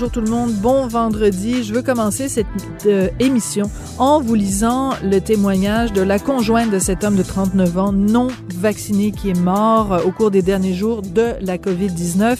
Bonjour tout le monde, bon vendredi. Je veux commencer cette euh, émission en vous lisant le témoignage de la conjointe de cet homme de 39 ans non vacciné qui est mort euh, au cours des derniers jours de la COVID-19.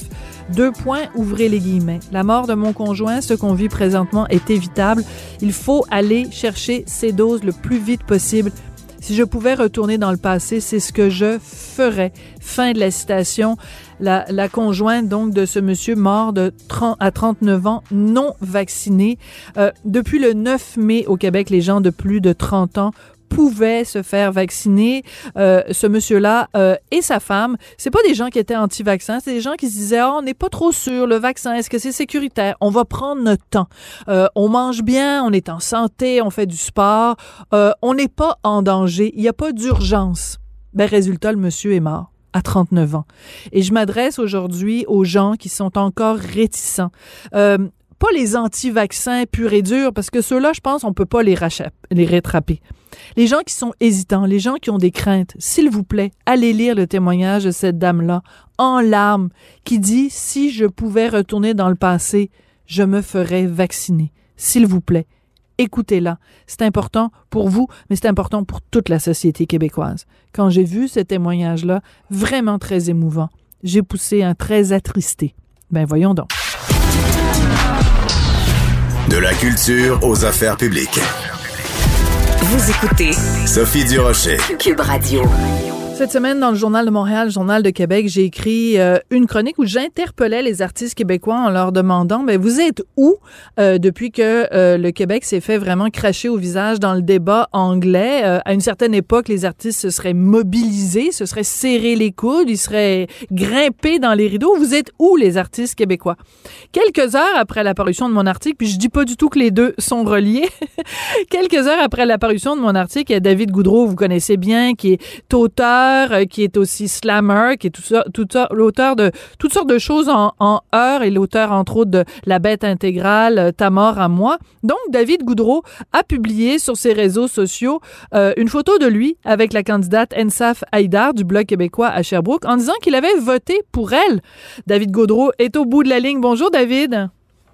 Deux points, ouvrez les guillemets. La mort de mon conjoint, ce qu'on vit présentement, est évitable. Il faut aller chercher ces doses le plus vite possible. Si je pouvais retourner dans le passé, c'est ce que je ferais. Fin de la citation. La, la conjointe donc de ce monsieur mort de 30 à 39 ans, non vacciné. Euh, depuis le 9 mai au Québec, les gens de plus de 30 ans pouvait se faire vacciner. Euh, ce monsieur-là euh, et sa femme, c'est pas des gens qui étaient anti-vaccins, c'est des gens qui se disaient oh, on n'est pas trop sûr le vaccin, est-ce que c'est sécuritaire? On va prendre notre temps. Euh, on mange bien, on est en santé, on fait du sport, euh, on n'est pas en danger, il n'y a pas d'urgence. Ben résultat, le monsieur est mort à 39 ans. Et je m'adresse aujourd'hui aux gens qui sont encore réticents. Euh, pas les anti-vaccins purs et durs, parce que ceux-là, je pense, on peut pas les, les rattraper. Les gens qui sont hésitants, les gens qui ont des craintes, s'il vous plaît, allez lire le témoignage de cette dame-là, en larmes, qui dit si je pouvais retourner dans le passé, je me ferais vacciner. S'il vous plaît, écoutez-la. C'est important pour vous, mais c'est important pour toute la société québécoise. Quand j'ai vu ce témoignage-là, vraiment très émouvant, j'ai poussé un très attristé. Ben voyons donc. De la culture aux affaires publiques. Vous écoutez Sophie Durocher. Cube Radio. Cette semaine, dans le Journal de Montréal, Journal de Québec, j'ai écrit euh, une chronique où j'interpellais les artistes québécois en leur demandant, mais vous êtes où euh, depuis que euh, le Québec s'est fait vraiment cracher au visage dans le débat anglais? Euh, à une certaine époque, les artistes se seraient mobilisés, se seraient serrés les coudes, ils seraient grimpés dans les rideaux. Vous êtes où, les artistes québécois? Quelques heures après l'apparition de mon article, puis je dis pas du tout que les deux sont reliés, quelques heures après l'apparition de mon article, il y a David Goudreau, vous connaissez bien, qui est auteur euh, qui est aussi slammer, qui est tout l'auteur de toutes sortes de choses en, en heure et l'auteur entre autres de La Bête intégrale, euh, Ta mort à moi. Donc David Goudreau a publié sur ses réseaux sociaux euh, une photo de lui avec la candidate Ensaf Haïdar du Bloc québécois à Sherbrooke en disant qu'il avait voté pour elle. David Goudreau est au bout de la ligne. Bonjour David.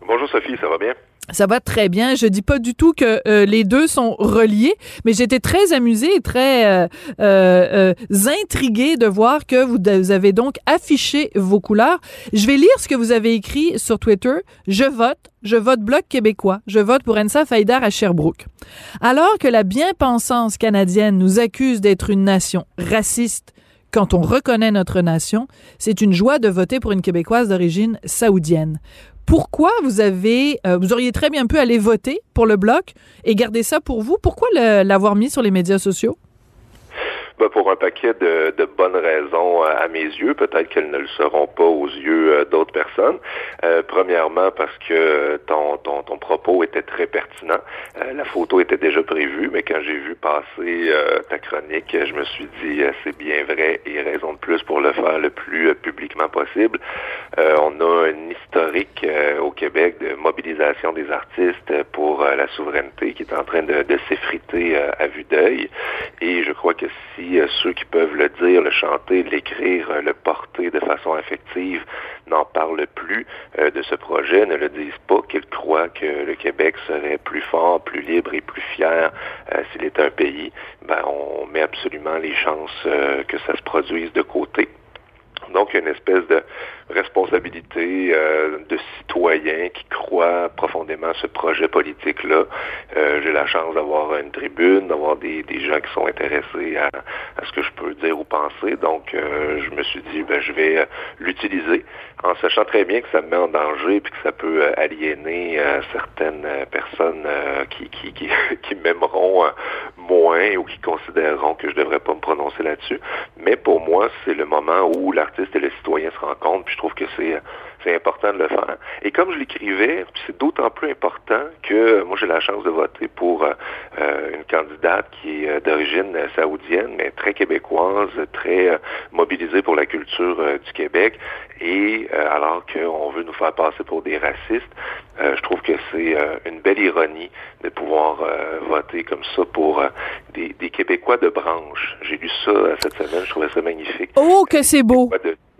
Bonjour Sophie, ça va bien? Ça va très bien. Je dis pas du tout que euh, les deux sont reliés, mais j'étais très amusée et très euh, euh, intriguée de voir que vous, avez donc affiché vos couleurs. Je vais lire ce que vous avez écrit sur Twitter. Je vote, je vote Bloc québécois, je vote pour Ensa Faïdar à Sherbrooke. Alors que la bien-pensance canadienne nous accuse d'être une nation raciste, quand on reconnaît notre nation, c'est une joie de voter pour une Québécoise d'origine saoudienne pourquoi vous avez, euh, vous auriez très bien pu aller voter pour le bloc et garder ça pour vous? Pourquoi l'avoir mis sur les médias sociaux? Ben pour un paquet de, de, bonnes raisons euh, à mes yeux. Peut-être qu'elles ne le seront pas aux yeux euh, d'autres personnes. Euh, premièrement, parce que ton, ton, ton, propos était très pertinent. Euh, la photo était déjà prévue, mais quand j'ai vu passer euh, ta chronique, je me suis dit c'est bien vrai et raison de plus pour le faire le plus publiquement possible. on a une historique au Québec de mobilisation des artistes pour la souveraineté qui est en train de, de s'effriter à vue d'œil. Et je crois que si ceux qui peuvent le dire, le chanter, l'écrire, le porter de façon affective n'en parlent plus euh, de ce projet, ne le disent pas, qu'ils croient que le Québec serait plus fort, plus libre et plus fier euh, s'il était un pays, ben on met absolument les chances euh, que ça se produise de côté. Donc, une espèce de responsabilité euh, de citoyens qui croient profondément ce projet politique-là. Euh, J'ai la chance d'avoir une tribune, d'avoir des, des, gens qui sont intéressés à, à, ce que je peux dire ou penser. Donc, euh, je me suis dit, ben, je vais euh, l'utiliser en sachant très bien que ça me met en danger puis que ça peut euh, aliéner certaines personnes qui, qui, qui, qui m'aimeront moins ou qui considéreront que je devrais pas me prononcer là-dessus. Mais pour moi, c'est le moment où l'artiste et le citoyen se rencontrent, je trouve que c'est c'est important de le faire. Et comme je l'écrivais, c'est d'autant plus important que moi j'ai la chance de voter pour euh, une candidate qui est euh, d'origine saoudienne, mais très québécoise, très euh, mobilisée pour la culture du Québec. Et alors qu'on veut nous faire passer pour des racistes, je trouve que c'est une belle ironie de pouvoir voter comme ça pour des, des, Québécois de branche. J'ai lu ça cette semaine, je trouvais ça magnifique. Oh, que c'est beau!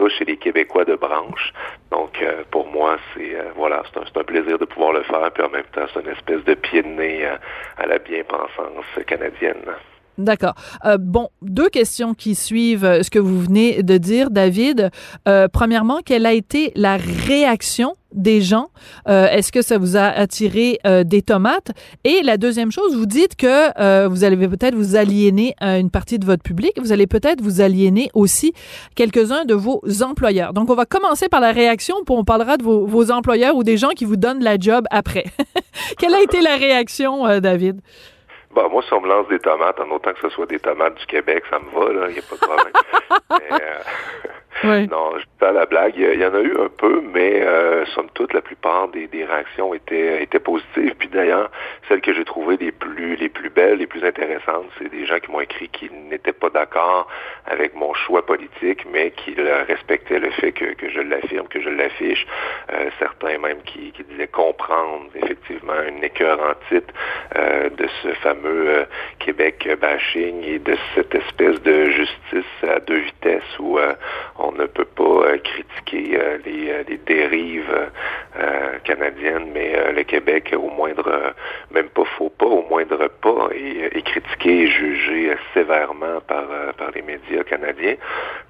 Chez les Québécois de branche. Donc, euh, pour moi, c'est euh, voilà, c'est un, plaisir de pouvoir le faire, puis en même temps, c'est une espèce de pied de nez à, à la bien-pensance canadienne. D'accord. Euh, bon, deux questions qui suivent euh, ce que vous venez de dire, David. Euh, premièrement, quelle a été la réaction des gens? Euh, Est-ce que ça vous a attiré euh, des tomates? Et la deuxième chose, vous dites que euh, vous allez peut-être vous aliéner à une partie de votre public. Vous allez peut-être vous aliéner aussi quelques-uns de vos employeurs. Donc, on va commencer par la réaction, puis on parlera de vos, vos employeurs ou des gens qui vous donnent la job après. Quelle a été la réaction, David? Bah, moi, si on me lance des tomates, en autant que ce soit des tomates du Québec, ça me va, là, il n'y a pas de problème. mais, oui. Non, je pas la blague. Il y en a eu un peu, mais euh, somme toute, la plupart des, des réactions étaient étaient positives. Puis d'ailleurs, celles que j'ai trouvées les plus les plus belles, les plus intéressantes, c'est des gens qui m'ont écrit qu'ils n'étaient pas d'accord avec mon choix politique, mais qui respectaient le fait que, que je l'affirme, que je l'affiche. Euh, certains même qui, qui disaient comprendre effectivement une écœur en titre euh, de ce fameux euh, Québec bashing et de cette espèce de justice à deux vitesses où euh, on ne peut pas euh, critiquer euh, les, euh, les, dérives canadiennes, mais le Québec au moindre, même pas faux pas, au moindre pas, et critiquer et juger sévèrement par, les médias canadiens.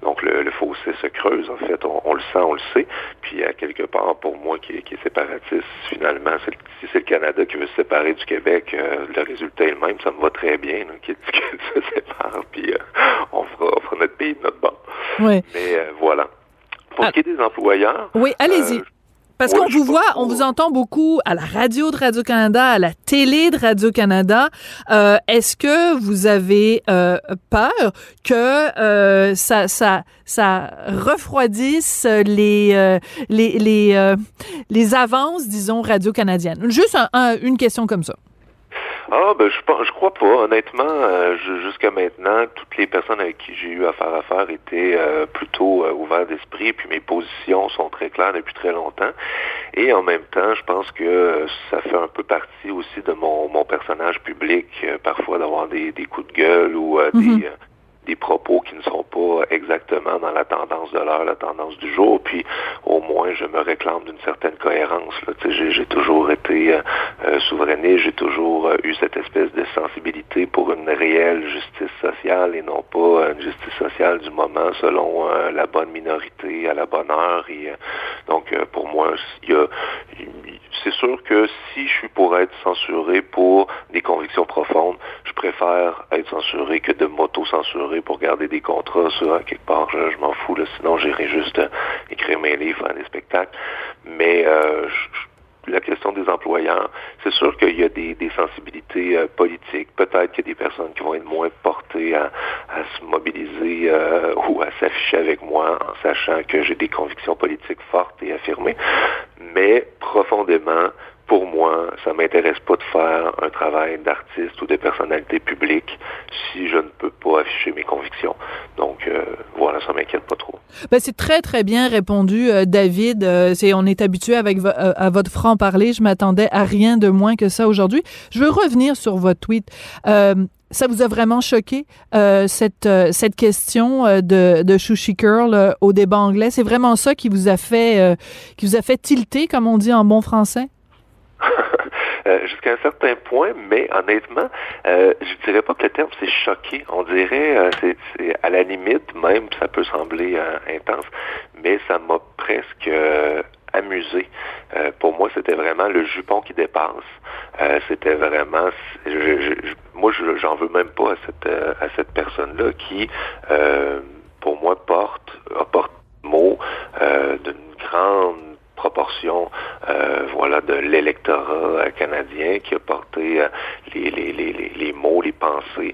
Donc le, fossé se creuse, en fait, on, le sent, on le sait. Puis à quelque part, pour moi qui, est séparatiste, finalement, si c'est le Canada qui veut se séparer du Québec, le résultat est le même, ça me va très bien, qui se sépare, puis on, fera, on fera notre pays de notre bord. Oui. Mais voilà. Pour ce qui est des employeurs. Oui, allez-y. Euh, parce qu'on vous voit, on vous entend beaucoup à la radio de Radio-Canada, à la télé de Radio-Canada. Euh, Est-ce que vous avez euh, peur que euh, ça, ça, ça refroidisse les, euh, les, les, euh, les avances, disons, radio-canadiennes? Juste un, un, une question comme ça. Ah, ben je je crois pas. Honnêtement, euh, jusqu'à maintenant, toutes les personnes avec qui j'ai eu affaire à faire étaient euh, plutôt euh, ouvertes d'esprit, puis mes positions sont très claires depuis très longtemps. Et en même temps, je pense que ça fait un peu partie aussi de mon, mon personnage public, euh, parfois d'avoir des, des coups de gueule ou mm -hmm. des des propos qui ne sont pas exactement dans la tendance de l'heure, la tendance du jour, puis au moins je me réclame d'une certaine cohérence. J'ai toujours été euh, euh, j'ai toujours euh, eu cette espèce de sensibilité pour une réelle justice sociale et non pas une justice sociale du moment selon euh, la bonne minorité à la bonne heure. Donc pour moi, il y a c'est sûr que si je suis pour être censuré pour des convictions profondes, je préfère être censuré que de m'auto-censurer pour garder des contrats. Ça, quelque part, je, m'en fous. Là. Sinon, j'irai juste euh, écrire mes livres, faire des spectacles. Mais euh, je, la question des employeurs, c'est sûr qu'il y a des, des sensibilités euh, politiques. Peut-être qu'il y a des personnes qui vont être moins portées à, à se mobiliser euh, ou à s'afficher avec moi en sachant que j'ai des convictions politiques fortes et affirmées. Mais profondément, pour moi, ça m'intéresse pas de faire un travail d'artiste ou de personnalité publique si je ne peux pas afficher mes convictions. Donc euh, voilà, ça m'inquiète pas trop. Ben, c'est très très bien répondu, euh, David. Euh, c'est on est habitué avec vo à votre franc parler. Je m'attendais à rien de moins que ça aujourd'hui. Je veux revenir sur votre tweet. ça vous a vraiment choqué cette cette question de de Shushi Curl au débat anglais? C'est vraiment ça qui vous a fait qui vous a fait tilter, comme on dit en bon français? Euh, jusqu'à un certain point, mais honnêtement, euh, je dirais pas que le terme c'est choqué. On dirait euh, à la limite, même ça peut sembler euh, intense, mais ça m'a presque amusé. pour moi, c'était vraiment le jupon qui dépasse. c'était vraiment, je, je, moi, j'en veux même pas à cette à cette personne-là qui, pour moi, porte apporte mot d'une grande proportion euh, voilà de l'électorat canadien qui a porté euh, les, les, les, les, mots, les pensée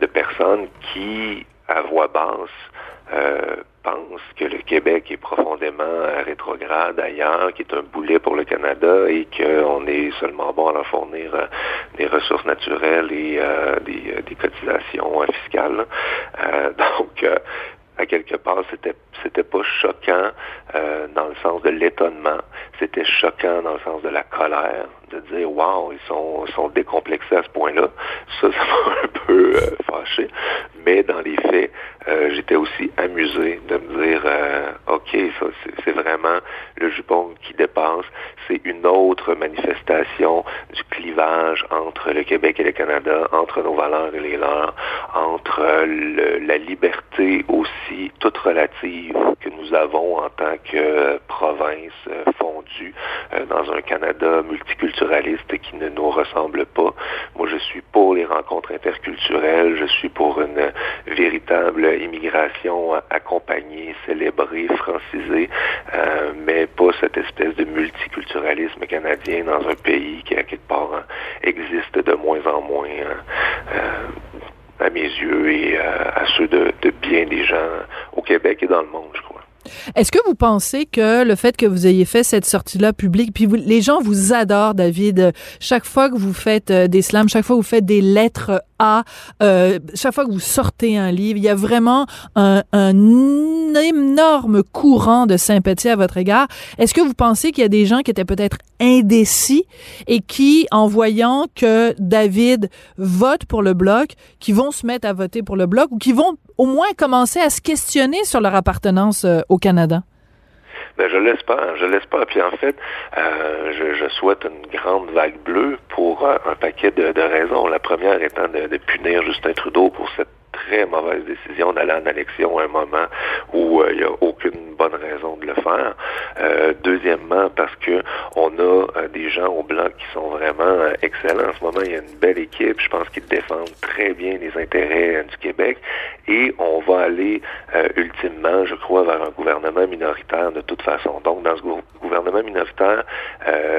de personnes qui, à voix basse, pense que le Québec est profondément rétrograde ailleurs, qui est un boulet pour le Canada et qu'on est seulement bon à leur fournir euh, des ressources naturelles et euh, des, des, cotisations euh, fiscales. donc, à quelque part, c'était c'était pas choquant dans le sens de l'étonnement, c'était choquant dans le sens de la colère, de dire waouh, ils sont sont décomplexés à ce point-là. Ça, ça m'a un peu fâché, mais dans les faits, j'étais aussi amusé de me dire euh, ok, ça c'est vraiment le jupon qui dépasse. C'est une autre manifestation du clivage entre le Québec et le Canada, entre nos valeurs et les leurs, entre la liberté aussi toute relative que nous avons en tant que province euh, fondue euh, dans un Canada qui ne nous ressemble pas. Moi, je suis pour les rencontres interculturelles, je suis pour une véritable immigration accompagnée, célébrée, francisée, euh, mais pas cette espèce de multiculturalisme canadien dans un pays qui, à quelque part, existe de moins en moins hein, à mes yeux et à ceux de bien des gens au Québec et dans le monde, je crois. Est-ce que vous pensez que le fait que vous ayez fait cette sortie-là publique, puis les gens vous adorent, David, chaque fois que vous faites euh, des slams, chaque fois que vous faites des lettres A, euh, chaque fois que vous sortez un livre, il y a vraiment un, un énorme courant de sympathie à votre égard. Est-ce que vous pensez qu'il y a des gens qui étaient peut-être indécis et qui, en voyant que David vote pour le bloc, qui vont se mettre à voter pour le bloc ou qui vont au moins commencer à se questionner sur leur appartenance euh, au Canada? Ben, je l'espère, je l'espère. Puis en fait, euh, je, souhaite une grande vague bleue pour euh, un paquet de, raisons. La première étant de punir Justin Trudeau pour cette très mauvaise décision d'aller en élection à un moment où euh, il n'y a aucune bonne raison de le faire. Euh, deuxièmement, parce que on a euh, des gens au Bloc qui sont vraiment excellents. En ce moment, il y a une belle équipe. Je pense qu'ils défendent très bien les intérêts du Québec. Et on va aller ultimement, je crois, vers un gouvernement minoritaire de toute façon. Donc, dans ce gouvernement minoritaire,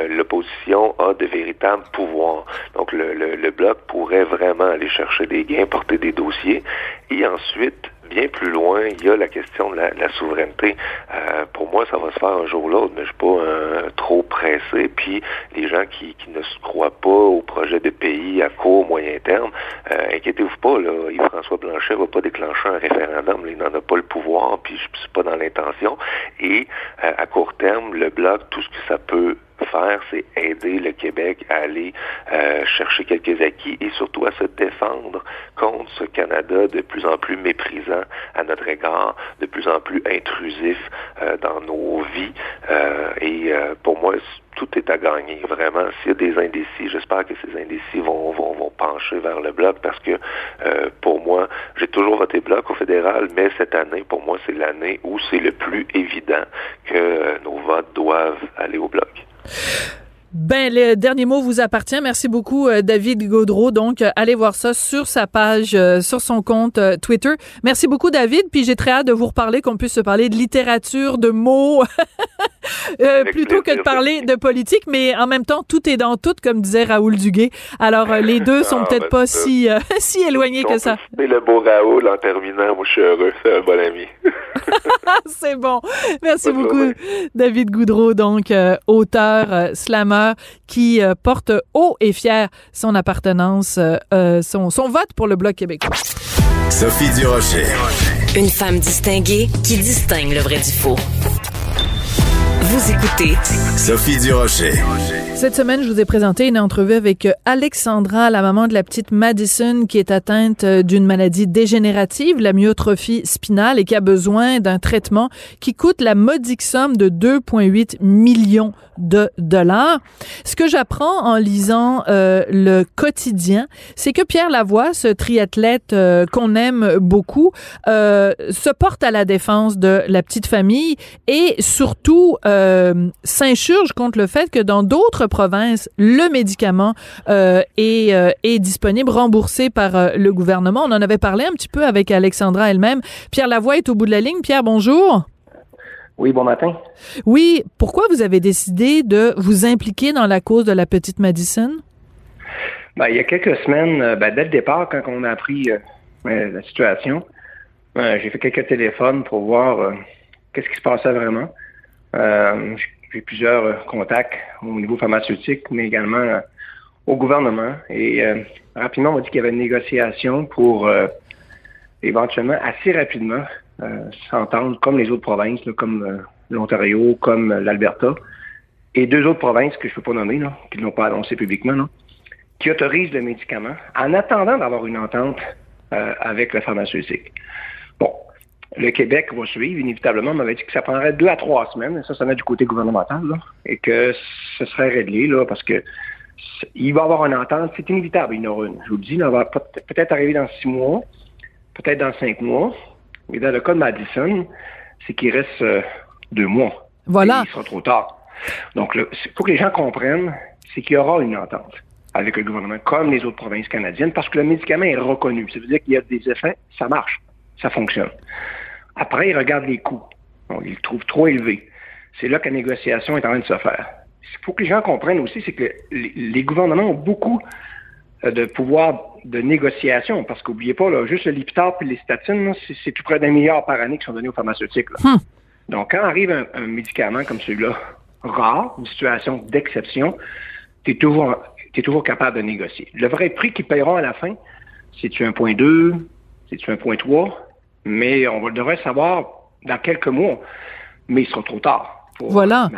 l'opposition a de véritables pouvoirs. Donc, le, le, le Bloc pourrait vraiment aller chercher des gains, porter des dossiers et ensuite, bien plus loin, il y a la question de la, souveraineté. Euh, pour moi, ça va se faire un jour ou l'autre, mais je suis pas euh, trop pressé. Puis les gens qui, ne se croient pas au projet de pays à court, moyen terme, euh, inquiétez-vous pas, là, Yves-François Blanchet va pas déclencher un référendum. il n'en a pas le pouvoir, puis je suis pas dans l'intention. Et à court terme, le bloc, tout ce que ça peut faire, c'est aider le Québec à aller euh, chercher quelques acquis et surtout à se défendre contre ce Canada de plus en plus méprisant à notre égard, de plus en plus intrusif euh, dans nos vies. Euh, et pour moi, tout est à gagner, vraiment. S'il y a des indécis, j'espère que ces indécis vont, vont, vont pencher vers le bloc parce que pour moi, j'ai toujours voté bloc au fédéral, mais cette année, pour moi, c'est l'année où c'est le plus évident que nos votes doivent aller au bloc. Ben, le dernier mot vous appartient. Merci beaucoup, euh, David Gaudreau. Donc, euh, allez voir ça sur sa page, euh, sur son compte Twitter. Merci beaucoup, David. Puis j'ai très hâte de vous reparler, qu'on puisse se parler de littérature, de mots, plutôt que de parler de politique. Mais en même temps, tout est dans tout, comme disait Raoul Duguay. Alors, les deux sont ah, peut-être ben, pas si, si éloignés que ça. C'est le beau Raoul en terminant. Moi, je suis heureux. C'est un bon ami. C'est bon. Merci beaucoup, David Goudreau, donc auteur, slammer qui euh, porte haut et fier son appartenance, euh, euh, son, son vote pour le Bloc québécois. Sophie Durocher. Une femme distinguée qui distingue le vrai du faux. Vous écoutez Sophie Durocher. Cette semaine, je vous ai présenté une entrevue avec Alexandra, la maman de la petite Madison, qui est atteinte d'une maladie dégénérative, la myotrophie spinale, et qui a besoin d'un traitement qui coûte la modique somme de 2,8 millions de dollars. Ce que j'apprends en lisant euh, le quotidien, c'est que Pierre Lavoie, ce triathlète euh, qu'on aime beaucoup, euh, se porte à la défense de la petite famille et surtout s'insurge contre le fait que dans d'autres provinces, le médicament est, est disponible, remboursé par le gouvernement. On en avait parlé un petit peu avec Alexandra elle-même. Pierre Lavoie est au bout de la ligne. Pierre, bonjour. Oui, bon matin. Oui, pourquoi vous avez décidé de vous impliquer dans la cause de la petite Madison? Ben, il y a quelques semaines, euh, ben, dès le départ, quand on a appris euh, ben, la situation, euh, j'ai fait quelques téléphones pour voir qu'est-ce qui se passait vraiment. J'ai plusieurs contacts au niveau pharmaceutique, mais également au gouvernement. Et rapidement, on m'a dit qu'il y avait une négociation pour éventuellement, assez rapidement, s'entendre comme les autres provinces, comme l'Ontario, comme l'Alberta, et deux autres provinces que je ne peux pas nommer, qui ne l'ont pas annoncé publiquement, qui autorise le médicament en attendant d'avoir une entente euh, avec le pharmaceutique. Bon, le Québec va suivre, inévitablement, on m'avait dit que ça prendrait deux à trois semaines, ça, ça va du côté gouvernemental, et que ce serait réglé, là, parce que il va y avoir une entente, c'est inévitable, il y en aura une. Je vous le dis, il va peut-être arriver dans six mois, peut-être dans cinq mois, mais dans le cas de Madison, c'est qu'il reste euh, deux mois. Voilà. il sera trop tard. Donc, il faut que les gens comprennent, c'est qu'il y aura une entente avec le gouvernement, comme les autres provinces canadiennes, parce que le médicament est reconnu. Ça veut dire qu'il y a des effets, ça marche, ça fonctionne. Après, ils regardent les coûts. ils le trouvent trop élevé. C'est là que la négociation est en train de se faire. Il faut que les gens comprennent aussi, c'est que les, gouvernements ont beaucoup euh, de pouvoir de négociation, parce qu'oubliez pas, là, juste le Lipitor et les statines, c'est tout près d'un milliard par année qui sont donnés aux pharmaceutiques. Hmm. Donc, quand arrive un, médicament comme celui-là, rare, une situation d'exception, tu es toujours es toujours capable de négocier. Le vrai prix qu'ils paieront à la fin, c'est-tu 1.2, c'est-tu 1.3, mais on devrait savoir dans quelques mois, mais il sera trop tard. voilà.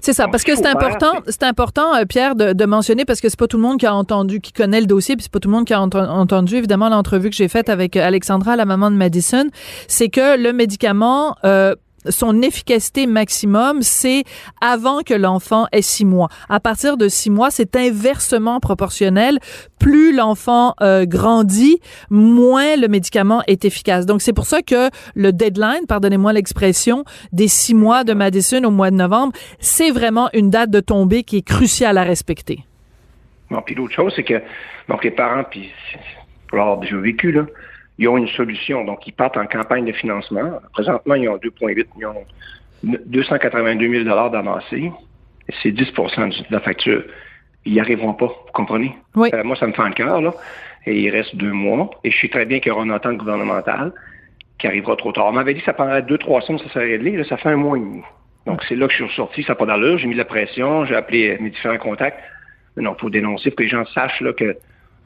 C'est ça, parce que c'est important, c'est important, euh, Pierre, de, mentionner parce que c'est pas tout le monde qui a entendu, qui connaît le dossier, puis c'est pas tout le monde qui a entendu évidemment l'entrevue que j'ai faite avec Alexandra, la maman de Madison, c'est que le médicament euh, son efficacité maximum, c'est avant que l'enfant ait six mois. À partir de six mois, c'est inversement proportionnel. Plus l'enfant euh, grandit, moins le médicament est efficace. Donc, c'est pour ça que le deadline, pardonnez-moi l'expression, des six mois de Madison au mois de novembre, c'est vraiment une date de tombée qui est cruciale à respecter. Bon, puis l'autre chose, c'est que donc les parents, puis pour l'avoir vécu, là, ils ont une solution. Donc, ils partent en campagne de financement. Présentement, ils ont 2,8 millions, 282 000 d'avancée. C'est 10% de la facture. Ils n'y arriveront pas, vous comprenez? Oui. Euh, moi, ça me fait un cœur, là. Et il reste deux mois. Et je sais très bien qu'il y aura une entente gouvernementale qui arrivera trop tard. On m'avait dit que ça prendrait deux, trois semaines, ça serait réglé. Là, ça fait un mois et demi. Donc, c'est là que je suis ressorti. Ça n'a pas d'allure. J'ai mis la pression. J'ai appelé mes différents contacts. Non, il faut dénoncer pour que les gens sachent là, que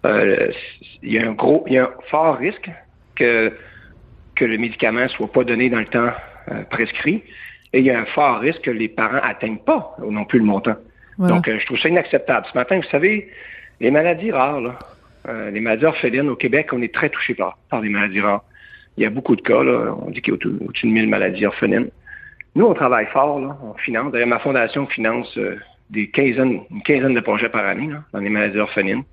il y a un gros, il y a un fort risque que, que le médicament ne soit pas donné dans le temps euh, prescrit. Et il y a un fort risque que les parents n'atteignent pas non plus le montant. Donc, euh, je trouve ça inacceptable. Ce matin, vous savez, les maladies rares, là, les maladies orphelines au Québec, on est très touchés par, par les maladies rares. Il y a beaucoup de cas, là, on dit qu'il y a au-dessus de 1000 maladies orphelines. Nous, on travaille fort, là, on finance. D'ailleurs, ma fondation finance des quinzaines, une quinzaine de projets par année dans les maladies orphelines.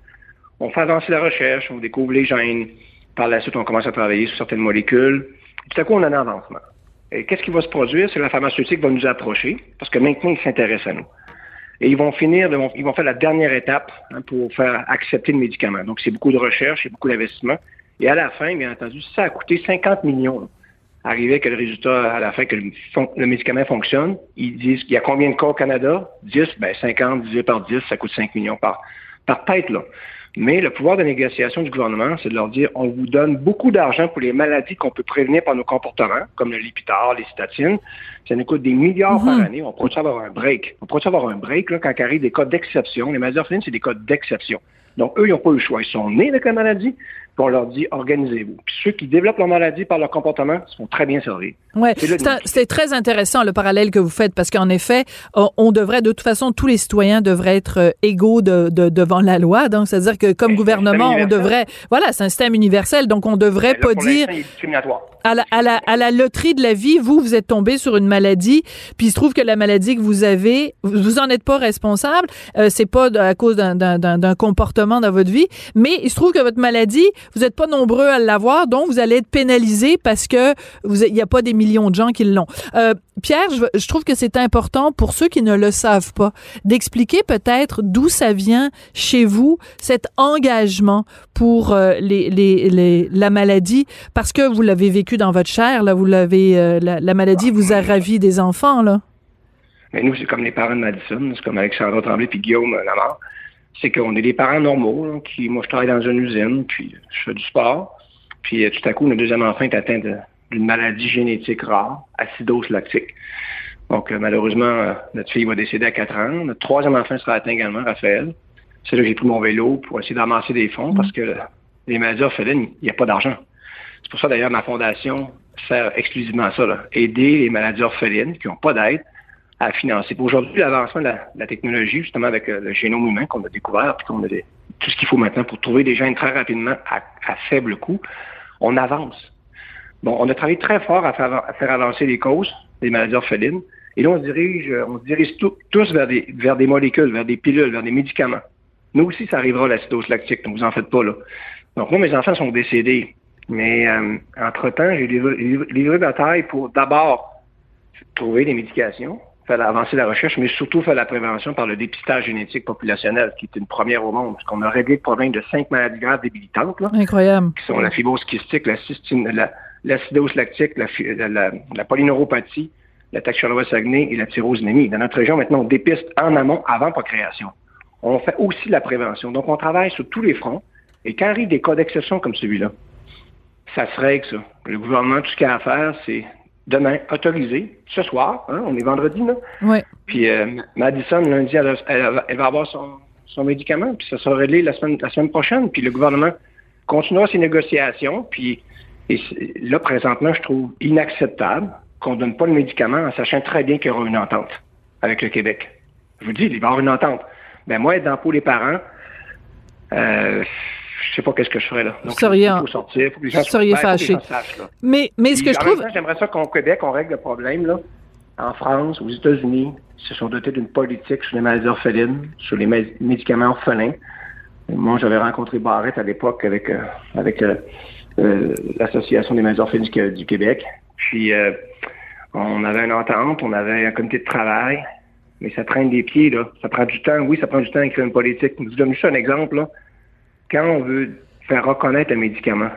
On fait avancer la recherche, on découvre les gènes. Par la suite, on commence à travailler sur certaines molécules. tout à coup, on a un avancement. Et qu'est-ce qui va se produire? C'est que la pharmaceutique va nous approcher, parce que maintenant, ils s'intéressent à nous. Et ils vont finir, ils vont faire la dernière étape hein, pour faire accepter le médicament. Donc, c'est beaucoup de recherche, c'est beaucoup d'investissement. Et à la fin, bien entendu, ça a coûté 50 millions. Arriver que le résultat, à la fin, que le, médicament fonctionne, ils disent qu'il y a combien de cas au Canada? 10, ben 50 divisé par 10, ça coûte 5 millions par, par tête. Là. Mais le pouvoir de négociation du gouvernement, c'est de leur dire on vous donne beaucoup d'argent pour les maladies qu'on peut prévenir par nos comportements, comme le lipitor, les statines. Ça nous coûte des milliards par mhm. année. On pourrait avoir un break? On pourrait avoir un break là, quand il arrive des cas d'exception? Les maladies orphelines, c'est des cas d'exception. Donc, eux, ils n'ont pas eu le choix. Ils sont nés avec la maladie, puis on leur dit organisez-vous. Puis ceux qui développent leur maladie par leur comportement sont très bien servis. Ouais, c'est très intéressant le parallèle que vous faites parce qu'en effet, on devrait de toute façon tous les citoyens devraient être euh, égaux de, devant la loi. Donc, c'est-à-dire que comme gouvernement, on devrait, voilà, c'est un système universel. Donc, on devrait pas dire à la, à, la, à la loterie de la vie, vous, vous êtes tombé sur une maladie, puis il se trouve que la maladie que vous avez, vous en êtes pas responsable. Euh, c'est pas à cause d'un comportement dans votre vie, mais il se trouve que votre maladie, vous n'êtes pas nombreux à l'avoir, donc vous allez être pénalisé parce que il n'y a pas des millions de gens qui l'ont. Euh, Pierre, je, trouve que c'est important pour ceux qui ne le savent pas d'expliquer peut-être d'où ça vient chez vous cet engagement pour euh, la maladie parce que vous l'avez vécu dans votre chair là, vous l'avez euh, la, maladie vous a ravi des enfants là. Mais nous c'est comme les parents de Madison, c'est comme Alexandra Tremblay puis Guillaume Lamar. C'est qu'on est des parents normaux, qui, moi, je travaille dans une usine, puis je fais du sport. Puis euh, tout à coup, notre deuxième enfant est atteint d'une maladie génétique rare, acidose lactique. Donc, euh, malheureusement, euh, notre fille va décéder à 4 ans. Notre troisième enfant sera atteint également, Raphaël. C'est là que j'ai pris mon vélo pour essayer d'amasser des fonds parce que les maladies orphelines, il n'y a pas d'argent. C'est pour ça, d'ailleurs, ma fondation sert exclusivement à ça, aider les maladies orphelines qui n'ont pas d'aide à financer. Aujourd'hui, l'avancement de la, technologie, justement avec euh, le génome humain qu'on a découvert, puis qu'on a tout ce qu'il faut maintenant pour trouver des gènes très rapidement à, faible coût, on avance. Bon, on a travaillé très fort à faire, avancer les causes des maladies orphelines. Et là, on se dirige, euh, on se dirige tous vers des, vers des molécules, vers des pilules, vers des médicaments. Nous aussi, ça arrivera, l'acidose lactique, donc vous en faites pas là. Donc moi, mes enfants sont décédés. Mais euh, entre-temps, j'ai livré, livré, livré bataille pour d'abord trouver des médications, faire avancer la recherche, mais surtout faire la prévention par le dépistage génétique populationnel, qui est une première au monde, parce qu'on a réglé le problème de cinq maladies graves débilitantes, là, Incroyable. qui sont la fibrose kystique, la cystine, la- l'acidose lactique, la, la, la, polyneuropathie, la acné et la tyrosinémie. Dans notre région, maintenant, on dépiste en amont, avant procréation. On fait aussi la prévention. Donc, on travaille sur tous les fronts. Et quand arrive des cas d'exception comme celui-là, ça se règle, ça. Le gouvernement, tout ce qu'il a à faire, c'est demain autoriser, ce soir, hein, on est vendredi, là, Oui. puis euh, Madison, lundi, elle, va- elle va avoir son, son médicament, puis ça sera réglé la semaine, la semaine prochaine. Puis le gouvernement continuera ses négociations. Puis et là, présentement, je trouve inacceptable qu'on ne donne pas le médicament en sachant très bien qu'il y aura une entente avec le Québec. Je vous dis, il va y avoir une entente. Ben moi, être dans pour les parents, euh, je sais pas qu'est-ce que je ferais là. Vous seriez il faut sortir, faut que les gens vous seriez ben, faut que les fâché. gens sachent, là. Mais, mais ce Puis, que je trouve... J'aimerais ça qu'au Québec, on règle le problème. Là. En France, aux États-Unis, ils se sont dotés d'une politique sur les maladies orphelines, sur les mé- médicaments orphelins. Moi, j'avais rencontré Barrett à l'époque avec, euh, avec euh, euh, l'Association des maladies orphelines du, du Québec. Puis, on avait une entente, on avait un comité de travail, mais ça traîne des pieds. Là. Ça prend du temps. Oui, ça prend du temps à écrire une politique. Je vous donne juste un exemple. Là. Quand on veut faire reconnaître un médicament,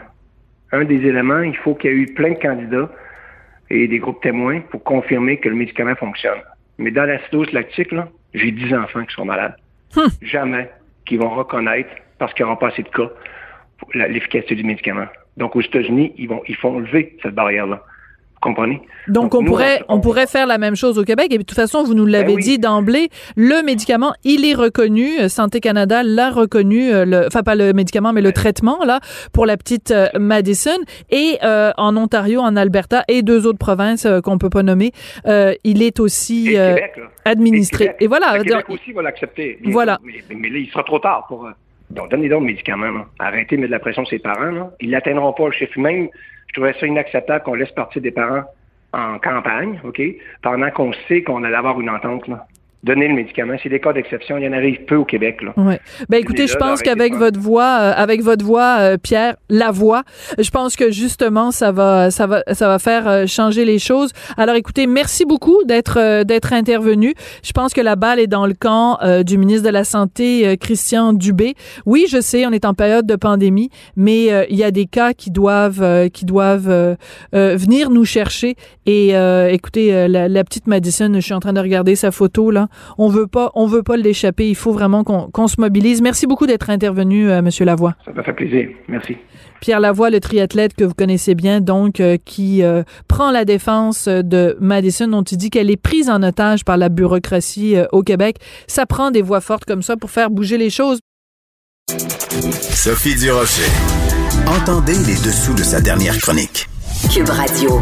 un des éléments, il faut qu'il y ait eu plein de candidats et des groupes témoins pour confirmer que le médicament fonctionne. Mais dans l'acidose lactique, là, j'ai 10 enfants qui sont malades. Jamais qu'ils vont reconnaître, parce qu'il n'y aura pas assez de cas, l'efficacité du médicament. Donc, aux États-Unis, ils vont, ils font lever cette barrière-là. Comprenez? Donc, Donc, on nous, pourrait, on- on pourrait faire la même chose au Québec. Et de toute façon, vous nous l'avez Ben oui. dit d'emblée, le médicament, il est reconnu. Euh, Santé Canada l'a reconnu, euh, le, enfin pas le médicament, mais le traitement là pour la petite euh, Madison. Et euh, en Ontario, en Alberta et deux autres provinces euh, qu'on peut pas nommer, euh, il est aussi Et euh, Québec, administré. Et Québec. Et voilà. Le Québec aussi va l'accepter. Voilà. Mais, mais là, il sera trop tard pour. donc, donnez donc le médicament. Là. Arrêtez de mettre de la pression sur ses parents. Là. Ils n'atteindront pas le chiffre. Même, je trouverais ça inacceptable qu'on laisse partir des parents en campagne, OK, pendant qu'on sait qu'on allait avoir une entente. Là. Donner le médicament. C'est des cas d'exception. Il y en arrive peu au Québec. Là. Ouais. Ben écoutez, je pense qu'avec votre voix, euh, avec votre voix, euh, Pierre, la voix, je pense que justement ça va, ça va, ça va faire euh, changer les choses. Alors écoutez, merci beaucoup d'être euh, d'être intervenu. Je pense que la balle est dans le camp euh, du ministre de la santé, euh, Christian Dubé. Oui, je sais, on est en période de pandémie, mais euh, il y a des cas qui doivent, euh, qui doivent venir nous chercher. Et euh, écoutez, euh, la, la petite Madison, je suis en train de regarder sa photo là. On veut pas, on veut pas l'échapper. Il faut vraiment qu'on qu'on se mobilise. Merci beaucoup d'être intervenu, euh, Monsieur Lavoie. Ça m'a fait plaisir. Merci. Pierre Lavoie, le triathlète que vous connaissez bien, donc euh, qui euh, prend la défense de Madison, dont il dit qu'elle est prise en otage par la bureaucratie euh, au Québec. Ça prend des voix fortes comme ça pour faire bouger les choses. Sophie Durocher. Entendez les dessous de sa dernière chronique. Cube Radio.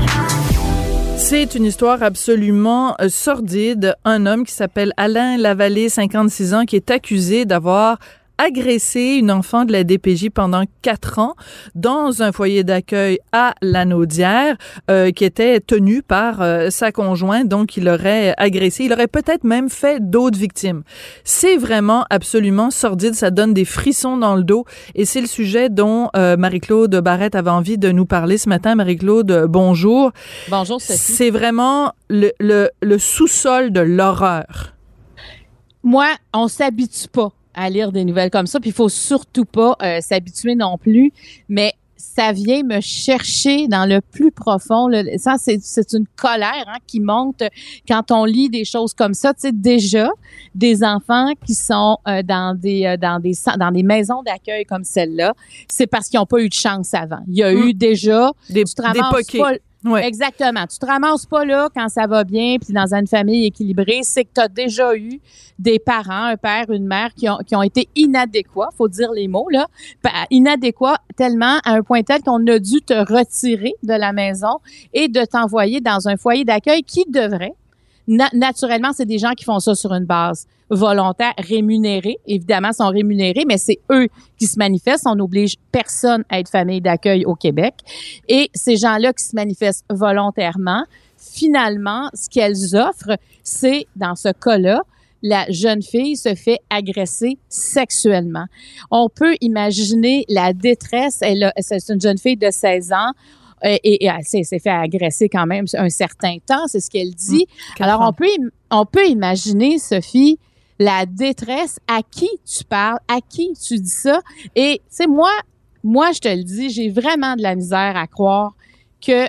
C'est une histoire absolument euh, sordide. Un homme qui s'appelle Alain Lavallée, 56 ans, qui est accusé d'avoir agressé une enfant de la DPJ pendant quatre ans dans un foyer d'accueil à Lanaudière euh, qui était tenu par euh, sa conjointe. Donc il aurait agressé il aurait peut-être même fait d'autres victimes. C'est vraiment absolument sordide. Ça donne des frissons dans le dos. Et c'est le sujet dont euh, Marie-Claude Barrette avait envie de nous parler ce matin. Marie-Claude bonjour. Bonjour, Sophie. c'est vraiment le, le, le sous-sol de l'horreur. Moi, on s'habitue pas à lire des nouvelles comme ça, puis il faut surtout pas euh, s'habituer non plus. Mais ça vient me chercher dans le plus profond. là. Ça, c'est, une colère hein, qui monte quand on lit des choses comme ça. Tu sais, déjà, des enfants qui sont euh, dans des euh, dans des dans des maisons d'accueil comme celle-là, c'est parce qu'ils n'ont pas eu de chance avant. Il y a Mm. eu déjà Des, te des poquets. pas- Ouais. Exactement. Tu te ramasses pas là quand ça va bien, puis dans une famille équilibrée, c'est que tu as déjà eu des parents, un père, une mère qui ont, qui ont été inadéquats, faut dire les mots là, Pa- inadéquats tellement à un point tel qu'on a dû te retirer de la maison et de t'envoyer dans un foyer d'accueil qui devrait Na- naturellement, c'est des gens qui font ça sur une base volontaire, rémunérée. Évidemment, sont rémunérés, mais c'est eux qui se manifestent. On n'oblige personne à être famille d'accueil au Québec. Et ces gens-là qui se manifestent volontairement, finalement, ce qu'elles offrent, c'est, dans ce cas-là, la jeune fille se fait agresser sexuellement. On peut imaginer la détresse. Elle c'est une jeune fille de 16 ans. euh, Et, et elle s'est fait agresser quand même un certain temps, c'est ce qu'elle dit. Alors, on peut, on peut imaginer, Sophie, la détresse, à qui tu parles, à qui tu dis ça. Et, tu sais, moi, moi, je te le dis, j'ai vraiment de la misère à croire que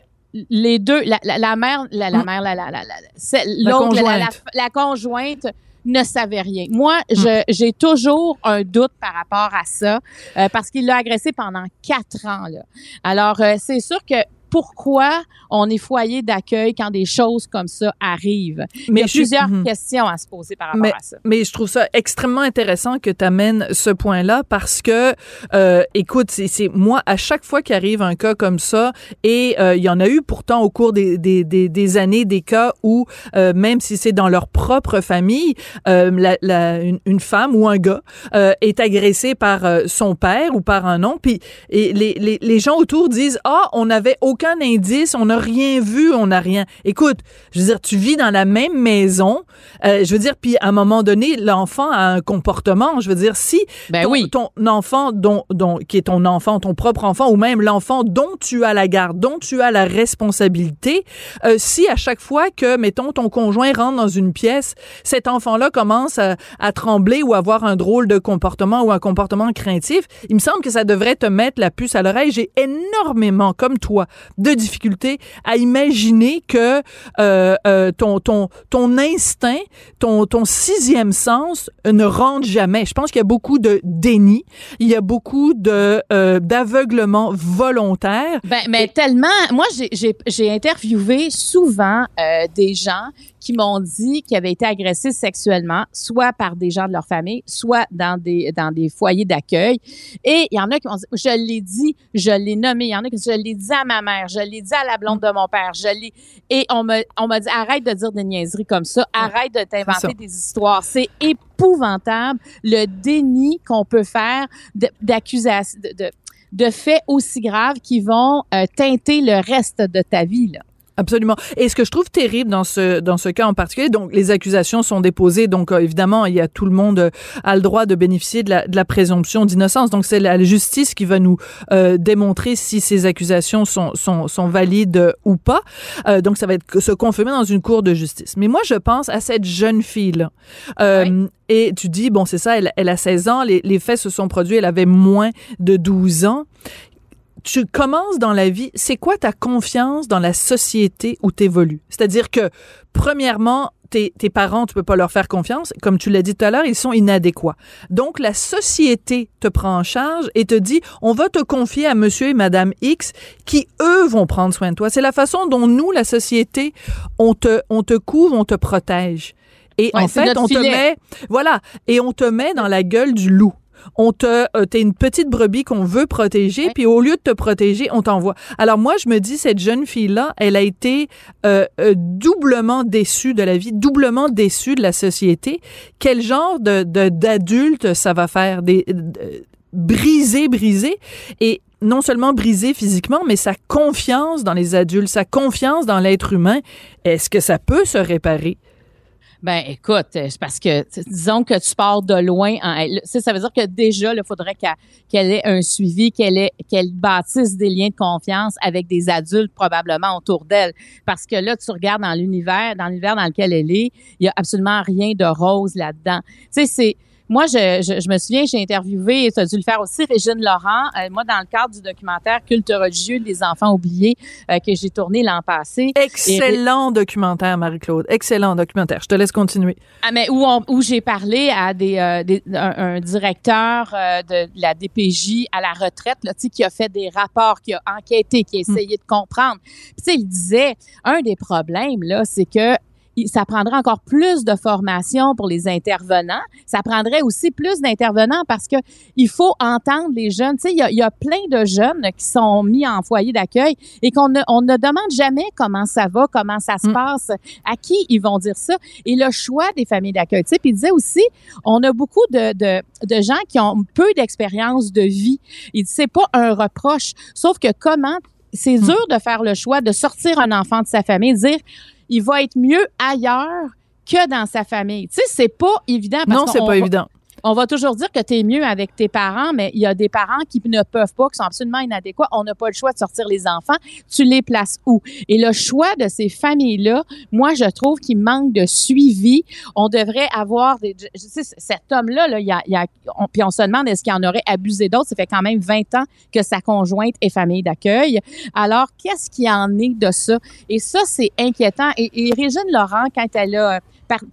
les deux, la, la, la mère, la, la Mm. mère, la, la, la, la, conjointe. la conjointe ne savait rien. Moi, Mm. je, j'ai toujours un doute par rapport à ça euh, parce qu'il l'a agressé pendant quatre ans. Là. Alors, euh, c'est sûr que pourquoi on est foyer d'accueil quand des choses comme ça arrivent? Il y a je- plusieurs Mhm. questions à se poser par rapport Mais- à ça. Mais je trouve ça extrêmement intéressant que tu amènes ce point-là parce que, euh, écoute, c'est moi, à chaque fois qu'arrive un cas comme ça, et euh, il y en a eu pourtant au cours des, des, des, des années des cas où, euh, même si c'est dans leur propre famille, euh, la, la- une, une femme ou un gars euh, est agressé par euh, son père ou par un oncle, puis et les, les, les gens autour disent ah on n'avait aucun indice, on n'a rien vu, on n'a rien. Écoute, je veux dire, tu vis dans la même maison, euh, je veux dire, puis à un moment donné, l'enfant a un comportement. Je veux dire, si Ben ton, oui. ton enfant, dont, dont, qui est ton enfant, ton propre enfant, ou même l'enfant dont tu as la garde, dont tu as la responsabilité, euh, si à chaque fois que, mettons, ton conjoint rentre dans une pièce, cet enfant-là commence à, à trembler ou avoir un drôle de comportement ou un comportement craintif, il me semble que ça devrait te mettre la puce à l'oreille. J'ai énormément, comme toi, de difficultés à imaginer que euh, euh, ton, ton, ton instinct, ton, ton sixième sens ne rentre jamais. Je pense qu'il y a beaucoup de déni, il y a beaucoup de euh, d'aveuglement volontaire. Ben, mais tellement. Moi, j'ai- interviewé souvent des gens qui m'ont dit qu'ils avaient été agressés sexuellement, soit par des gens de leur famille, soit dans des dans des foyers d'accueil. Et il y en a qui m'ont dit, je l'ai dit, je l'ai nommé. Il y en a qui je l'ai dit à ma mère, je l'ai dit à la blonde de mon père, je l'ai. Et on me on m'a dit arrête de dire des niaiseries comme ça, arrête de t'inventer des histoires. C'est épouvantable le déni qu'on peut faire de- d'accusations de, de de faits aussi graves qui vont euh, teinter le reste de ta vie. Là. Absolument. Et ce que je trouve terrible dans ce dans ce cas en particulier, donc les accusations sont déposées, donc euh, évidemment il y a tout le monde euh, a le droit de bénéficier de la, de la présomption d'innocence. Donc c'est la justice qui va nous euh, démontrer si ces accusations sont sont, sont valides ou pas. Euh, donc ça va être se confirmer dans une cour de justice. Mais moi je pense à cette jeune fille là. Euh, Et tu dis bon c'est ça, elle, elle a 16 ans, les, les faits se sont produits, elle avait moins de 12 ans tu commences dans la vie, c'est quoi ta confiance dans la société où tu évolues? C'est-à-dire que, premièrement, tes, tes parents, tu peux pas leur faire confiance. Comme tu l'as dit tout à l'heure, ils sont inadéquats. Donc, la société te prend en charge et te dit, on va te confier à monsieur et madame X qui, eux, vont prendre soin de toi. C'est la façon dont nous, la société, on te, on te couvre, on te protège. Et Ouais, en fait, on te met, voilà, et on te met dans la gueule du loup. On te, euh, t'es une petite brebis qu'on veut protéger, Ouais. puis au lieu de te protéger, on t'envoie. Alors moi, je me dis, cette jeune fille-là, elle a été euh, euh, doublement déçue de la vie, doublement déçue de la société. Quel genre de de- d'adulte ça va faire? Des de- briser, briser et non seulement briser physiquement, mais sa confiance dans les adultes, sa confiance dans l'être humain, est-ce que ça peut se réparer? Ben, écoute, euh, c'est parce que, disons que tu pars de loin. En, ça, veut dire que déjà, il faudrait qu'elle ait un suivi, qu'elle qu'elle bâtisse des liens de confiance avec des adultes probablement autour d'elle. Parce que là, tu regardes dans l'univers, dans l'univers dans lequel elle est, il y a absolument rien de rose là-dedans. Tu sais, c'est moi, je, je, je me souviens, j'ai interviewé, tu as dû le faire aussi, Régine Laurent, euh, moi, dans le cadre du documentaire Culte religieux des enfants oubliés euh, que j'ai tourné l'an passé. Excellent documentaire, Marie-Claude. Excellent documentaire. Je te laisse continuer. Ah, mais où, on- où j'ai parlé à des, euh, des- un, un directeur de la DPJ à la retraite, là, qui a fait des rapports, qui a enquêté, qui a essayé de comprendre. Puis, il disait, un des problèmes, là, c'est que ça prendrait encore plus de formation pour les intervenants. Ça prendrait aussi plus d'intervenants parce que il faut entendre les jeunes. Tu sais, il y a, il y a plein de jeunes qui sont mis en foyer d'accueil et qu'on ne, on ne demande jamais comment ça va, comment ça se Mm. passe, à qui ils vont dire ça. Et le choix des familles d'accueil. Tu sais, puis il disait aussi, on a beaucoup de, de, de gens qui ont peu d'expérience de vie. Il dit, c'est pas un reproche, sauf que comment c'est Mm. dur de faire le choix de sortir un enfant de sa famille, dire il va être mieux ailleurs que dans sa famille. Tu sais, c'est pas évident. Parce non, c'est pas va- évident. On va toujours dire que tu es mieux avec tes parents, mais il y a des parents qui ne peuvent pas, qui sont absolument inadéquats. On n'a pas le choix de sortir les enfants. Tu les places où? Et le choix de ces familles-là, moi, je trouve qu'il manque de suivi. On devrait avoir des... Je sais, cet homme-là, là, il y a, on- puis on se demande est-ce qu'il en aurait abusé d'autres? Ça fait quand même 20 ans que sa conjointe est famille d'accueil. Alors, qu'est-ce qui en est de ça? Et ça, c'est inquiétant. Et, et Régine Laurent, quand elle a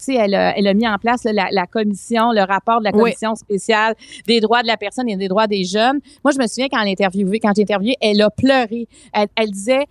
elle, a, elle a mis en place là, la, la commission, le rapport de la Oui. commission spéciale des droits de la personne et des droits des jeunes. Moi, je me souviens quand j'ai interviewé, elle a pleuré. Elle, elle disait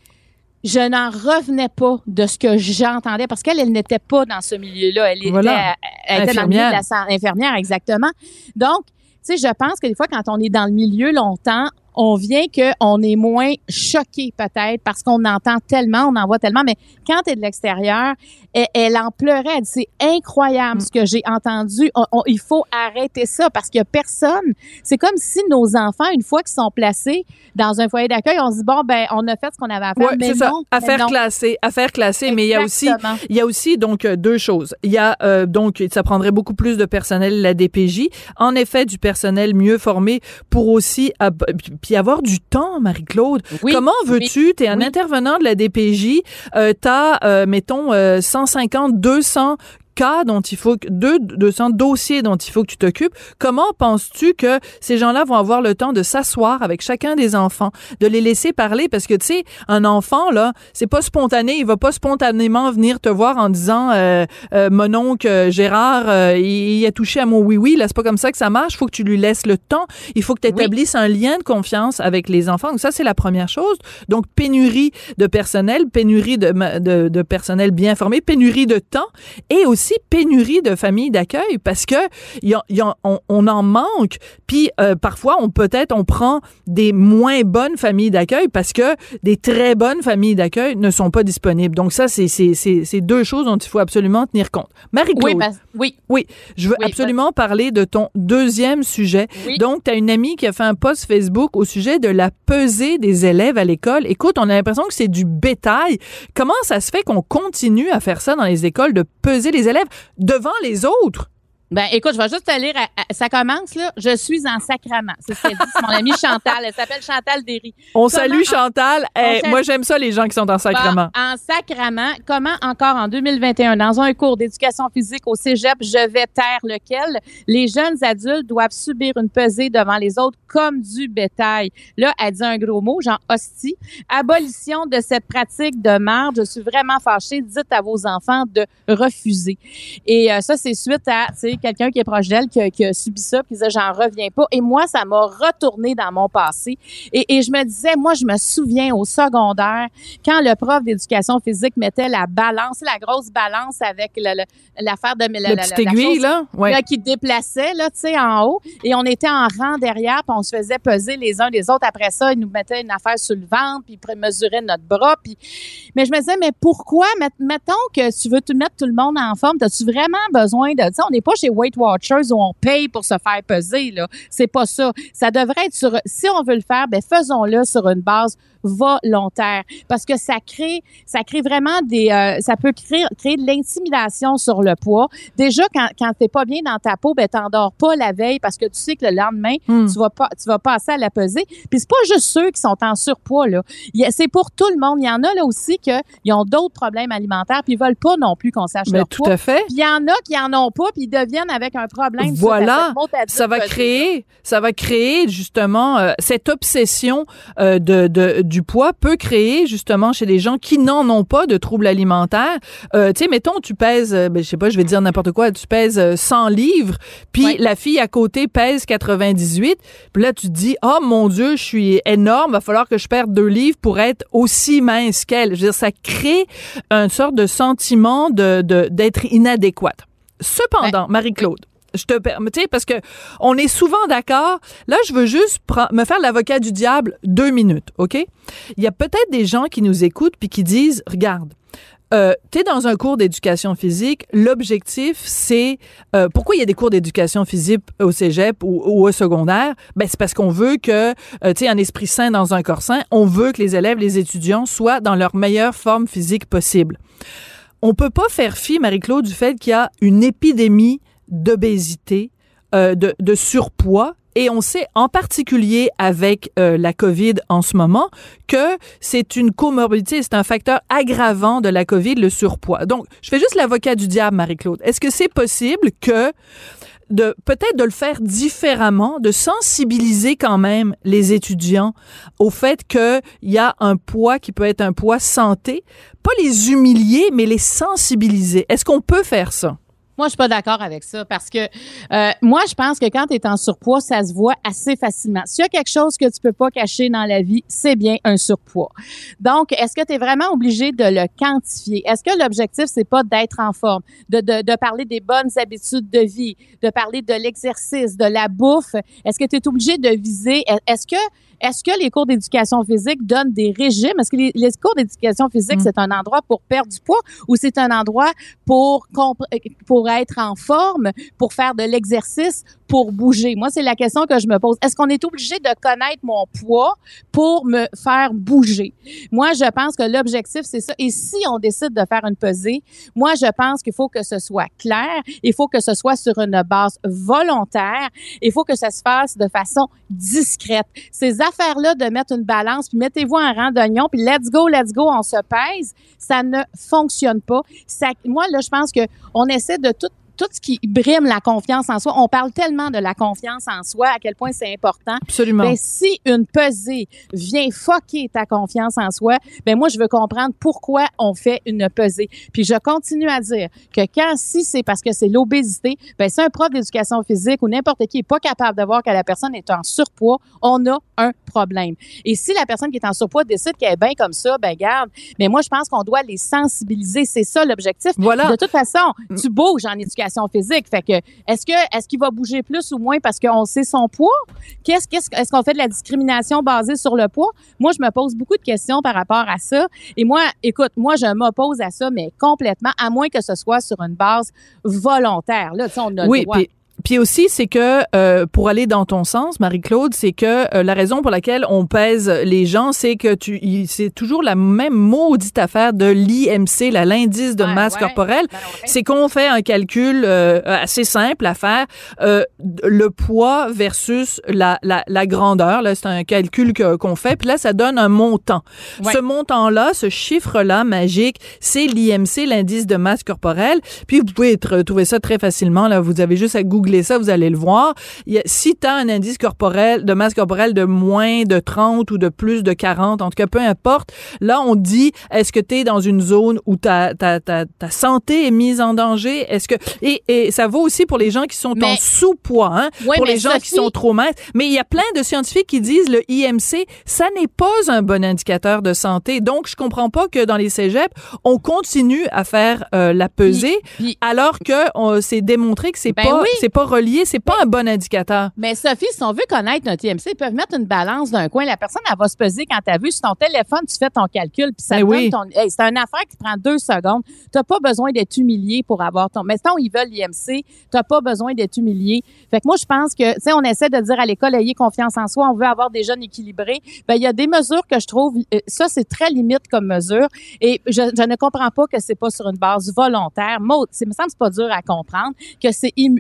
je n'en revenais pas de ce que j'entendais parce qu'elle, elle n'était pas dans ce milieu-là. Elle était, Voilà. elle était dans le milieu de la infirmière, exactement. Donc, tu sais, je pense que des fois, quand on est dans le milieu longtemps, on vient qu'on est moins choqué peut-être parce qu'on entend tellement, on en voit tellement, mais quand tu es de l'extérieur, elle, elle en pleurait. Elle dit, c'est incroyable ce que j'ai entendu. On- on- il faut arrêter ça parce qu'il a personne. C'est comme si nos enfants, une fois qu'ils sont placés dans un foyer d'accueil, on se dit, bon, ben, on a fait ce qu'on avait à faire. Ouais, mais c'est ça. mais non. classée, affaire classée, mais il y a aussi il y a aussi donc euh, deux choses. Il y a euh, donc ça prendrait beaucoup plus de personnel la DPJ. En effet, du personnel mieux formé pour aussi ab- puis avoir du temps, Marie-Claude. Oui, Comment veux-tu? T'es un oui. intervenant de la DPJ, euh, t'as euh, mettons euh, 150, 200 cas dont il faut que deux 200 dossiers dont il faut que tu t'occupes. Comment penses-tu que ces gens-là vont avoir le temps de s'asseoir avec chacun des enfants, de les laisser parler? Parce que tu sais un enfant là, c'est pas spontané, il va pas spontanément venir te voir en disant euh, euh, mon oncle euh, Gérard euh, il, il a touché à mon oui oui, là c'est pas comme ça que ça marche, faut que tu lui laisses le temps, il faut que tu établisses un lien de confiance avec les enfants. Donc ça c'est la première chose. Donc pénurie de personnel, pénurie de, de, de personnel bien formé, pénurie de temps et aussi pénurie de familles d'accueil parce que y a- y a- on, on en manque. Puis euh, parfois, on peut-être on prend des moins bonnes familles d'accueil parce que des très bonnes familles d'accueil ne sont pas disponibles. Donc ça, c'est deux choses dont il faut absolument tenir compte. Marie-Claude, Oui, oui, oui, je veux Oui, absolument parler de ton deuxième sujet. Oui. Donc, tu as une amie qui a fait un post Facebook au sujet de la pesée des élèves à l'école. Écoute, on a l'impression que c'est du bétail. Comment ça se fait qu'on continue à faire ça dans les écoles, de peser les élèves devant les autres? Ben, écoute, je vais juste te lire. à- à- ça commence, là. Je suis en sacrament. C'est ce qu'elle dit. C'est mon amie Chantal. Elle s'appelle Chantal Derry. On Comment salue en- Chantal. Eh, salue- moi, j'aime ça, les gens qui sont en sacrement. Bon, en sacrament, comment encore en 2021, dans un cours d'éducation physique au cégep, je vais taire lequel? Les jeunes adultes doivent subir une pesée devant les autres comme du bétail. Là, elle dit un gros mot, genre hostie. Abolition de cette pratique de marde. Je suis vraiment fâchée. Dites à vos enfants de refuser. Et euh, ça, c'est suite à, tu quelqu'un qui est proche d'elle qui, a- qui a subi ça, puis disait, j'en reviens pas. Et moi, ça m'a retourné dans mon passé. Et, et je me disais, moi, je me souviens au secondaire, quand le prof d'éducation physique mettait la balance, la grosse balance avec l'affaire de la, La petite la aiguille, chose, là? Ouais. là, qui déplaçait, là, tu sais, en haut. Et on était en rang derrière, puis on se faisait peser les uns les autres. Après ça, ils nous mettaient une affaire sur le ventre, puis ils mesuraient notre bras. Puis... Mais je me disais, mais pourquoi, met- mettons que tu veux tout mettre tout le monde en forme, as-tu vraiment besoin de ça? On n'est pas chez Weight Watchers où on paye pour se faire peser, là. C'est pas ça. Ça devrait être sur, si on veut le faire, ben faisons-le sur une base volontaire parce que ça crée ça crée vraiment des euh, ça peut créer créer de l'intimidation sur le poids déjà quand quand t'es pas bien dans ta peau ben t'endors pas la veille parce que tu sais que le lendemain Hmm. tu vas pas tu vas passer à la pesée puis c'est pas juste ceux qui sont en surpoids là c'est pour tout le monde il y en a là aussi que ils ont d'autres problèmes alimentaires puis ils veulent pas non plus qu'on sache Ben, leur tout poids à fait. puis il y en a qui en ont pas, puis ils deviennent reviennent avec un problème. Voilà, ça va créer, ça va créer justement euh, cette obsession euh, de, de- du poids peut créer justement chez des gens qui n'en ont pas de troubles alimentaires. Euh, tu sais, mettons, tu pèses, euh, ben, je sais pas, je vais dire n'importe quoi, tu pèses euh, 100 livres, puis Ouais. la fille à côté pèse 98, puis là tu te dis, oh mon Dieu, je suis énorme, va falloir que je perde deux livres pour être aussi mince qu'elle. Je veux dire, ça crée une sorte de sentiment de de- d'être inadéquate. Cependant, Marie-Claude, je te permets, tu sais, parce que on est souvent d'accord. Là, je veux juste me faire l'avocat du diable deux minutes, OK? Il y a peut-être des gens qui nous écoutent puis qui disent, regarde, euh, tu es dans un cours d'éducation physique, l'objectif, c'est... euh, pourquoi il y a des cours d'éducation physique au cégep ou, ou au secondaire? Ben, c'est parce qu'on veut que, euh, tu sais, un esprit sain dans un corps sain, on veut que les élèves, les étudiants soient dans leur meilleure forme physique possible. On peut pas faire fi, Marie-Claude, du fait qu'il y a une épidémie d'obésité, euh, de, surpoids. Et on sait en particulier avec euh, la COVID en ce moment que c'est une comorbidité, c'est un facteur aggravant de la COVID, le surpoids. Donc, je fais juste l'avocat du diable, Marie-Claude. Est-ce que c'est possible que de peut-être de le faire différemment, de sensibiliser quand même les étudiants au fait qu'il y a un poids qui peut être un poids santé, pas les humilier, mais les sensibiliser. Est-ce qu'on peut faire ça? Moi, je suis pas d'accord avec ça parce que euh, moi, je pense que quand tu es en surpoids, ça se voit assez facilement. S'il y a quelque chose que tu peux pas cacher dans la vie, c'est bien un surpoids. Donc, est-ce que tu es vraiment obligé de le quantifier? Est-ce que l'objectif, c'est pas d'être en forme, de, de, de parler des bonnes habitudes de vie, de parler de l'exercice, de la bouffe? Est-ce que tu es obligé de viser? Est-ce que est-ce que les cours d'éducation physique donnent des régimes? Est-ce que les, les cours d'éducation physique, Mm. c'est un endroit pour perdre du poids ou c'est un endroit pour, pour être en forme, pour faire de l'exercice, pour bouger? Moi, c'est la question que je me pose. Est-ce qu'on est obligé de connaître mon poids pour me faire bouger? Moi, je pense que l'objectif, c'est ça. Et si on décide de faire une pesée, moi, je pense qu'il faut que ce soit clair. Il faut que ce soit sur une base volontaire. Il faut que ça se fasse de façon discrète. Ces affaires-là de mettre une balance, puis mettez-vous en rang d'oignon, puis let's go, let's go, on se pèse, ça ne fonctionne pas. Ça, moi, là, je pense que on essaie de tout tout ce qui brime la confiance en soi. On parle tellement de la confiance en soi, à quel point c'est important. Absolument. Ben, si une pesée vient foquer ta confiance en soi, ben moi, je veux comprendre pourquoi on fait une pesée. Puis je continue à dire que quand, si c'est parce que c'est l'obésité, ben si un prof d'éducation physique ou n'importe qui est pas capable de voir que la personne est en surpoids, on a un problème. Et si la personne qui est en surpoids décide qu'elle est bien comme ça, ben garde. Mais moi, je pense qu'on doit les sensibiliser. C'est ça l'objectif. Voilà. De toute façon, tu bouges en éducation physique. Fait que, est-ce que, est-ce qu'il va bouger plus ou moins parce qu'on sait son poids? Qu'est-ce, qu'est-ce, est-ce qu'on fait de la discrimination basée sur le poids? Moi, je me pose beaucoup de questions par rapport à ça. Et moi, écoute, moi, je m'oppose à ça, mais complètement, à moins que ce soit sur une base volontaire. Là, tu sais, on a le Oui, droit. puis puis aussi, c'est que euh, pour aller dans ton sens, Marie-Claude, c'est que euh, la raison pour laquelle on pèse les gens, c'est que tu, c'est toujours la même maudite affaire de l'IMC, la l'indice de Ouais, masse ouais. corporelle. Ben ouais. C'est qu'on fait un calcul euh, assez simple à faire, euh, le poids versus la, la, la grandeur. Là, c'est un calcul que- qu'on fait. Puis là, ça donne un montant. Ce montant-là, ce chiffre-là magique, c'est l'IMC, l'indice de masse corporelle. Puis vous pouvez tr- trouver ça très facilement. Là, vous avez juste à googler ça, vous allez le voir. Il y a- si tu as un indice corporel de masse corporelle de moins de 30 ou de plus de 40, en tout cas peu importe, là on dit est-ce que tu es dans une zone où ta, ta, ta, ta santé est mise en danger? Est-ce que et, et ça vaut aussi pour les gens qui sont en sous-poids, hein, Oui, pour les gens qui sont trop minces. Mais il y a plein de scientifiques qui disent le IMC, ça n'est pas un bon indicateur de santé. Donc je comprends pas que dans les cégeps, on continue à faire euh, la pesée puis- alors que c'est démontré que c'est Ben pas oui. Pas relié, c'est pas un bon indicateur. Mais Sophie, si on veut connaître notre IMC, ils peuvent mettre une balance d'un coin. La personne, elle va se peser quand tu as vu sur ton téléphone, tu fais ton calcul, puis ça te donne ton. Hey, c'est une affaire qui prend deux secondes. Tu n'as pas besoin d'être humilié pour avoir ton. Mais ils veulent l'IMC, tu n'as pas besoin d'être humilié. Fait que moi, je pense que, tu sais, on essaie de dire à l'école, ayez confiance en soi, on veut avoir des jeunes équilibrés. Ben, il y a des mesures que je trouve, euh, ça, c'est très limite comme mesure. Et je, je ne comprends pas que c'est pas sur une base volontaire. Maud, c'est, me semble c'est pas dur à comprendre, que c'est hum-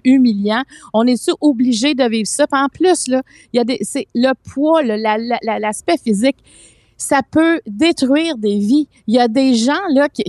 On est-tu obligé de vivre ça? Puis en plus, là, il y a des, c'est le poids, l'aspect physique, ça peut détruire des vies. Il y a des gens, là, qui,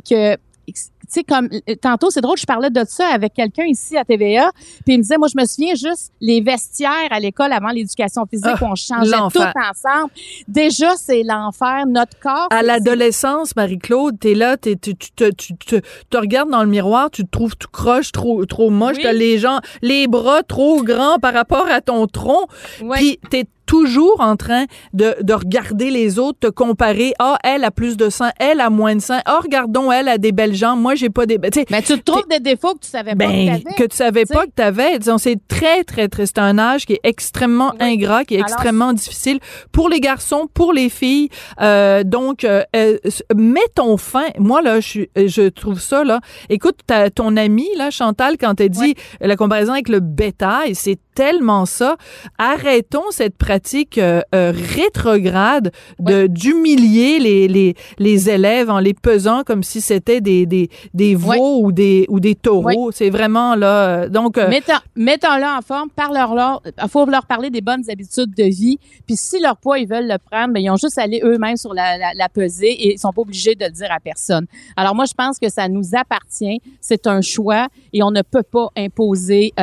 sais, comme euh, tantôt, c'est drôle, je parlais de ça avec quelqu'un ici à TVA, puis il me disait, moi, je me souviens juste les vestiaires à l'école avant l'éducation physique, Ah, on changeait tout ensemble. Déjà, c'est l'enfer. Notre corps. À l'adolescence, Marie-Claude, t'es là, t'es, tu, tu, te- tu, te- regardes dans le miroir, tu te trouves tout croche, trop, trop moche, Oui. t'as les gens, les bras trop grands par rapport à ton tronc, Ouais. puis t'es toujours en train de, de regarder les autres, te comparer. Ah, elle a plus de sang, elle a moins de sang. Ah, regardons, elle a des belles jambes, moi j'ai pas des... Sais, Mais tu te trouves des défauts que tu savais pas que ben, t'avais. que tu savais pas que tu avais. Disons, c'est très, très, très. C'est un âge qui est extrêmement Oui. ingrat, qui est Alors, extrêmement difficile pour les garçons, pour les filles. Euh, donc, euh, euh, mets ton fin. Moi, là, je, je trouve ça, là. Écoute, ton ami, là, Chantal, quand elle dit la comparaison avec le bétail, c'est tellement ça. Arrêtons cette pratique euh, euh, rétrograde de d'humilier les, les, les élèves en les pesant comme si c'était des, des, des veaux Ouais. ou des ou des taureaux. C'est vraiment là. euh, donc euh, Mettons- Mettons-le en forme, parle-leur, il faut leur parler des bonnes habitudes de vie. Puis si leur poids, ils veulent le prendre, mais ils ont juste à aller eux-mêmes sur la, la, la pesée et ils sont pas obligés de le dire à personne. Alors moi, je pense que ça nous appartient. C'est un choix et on ne peut pas imposer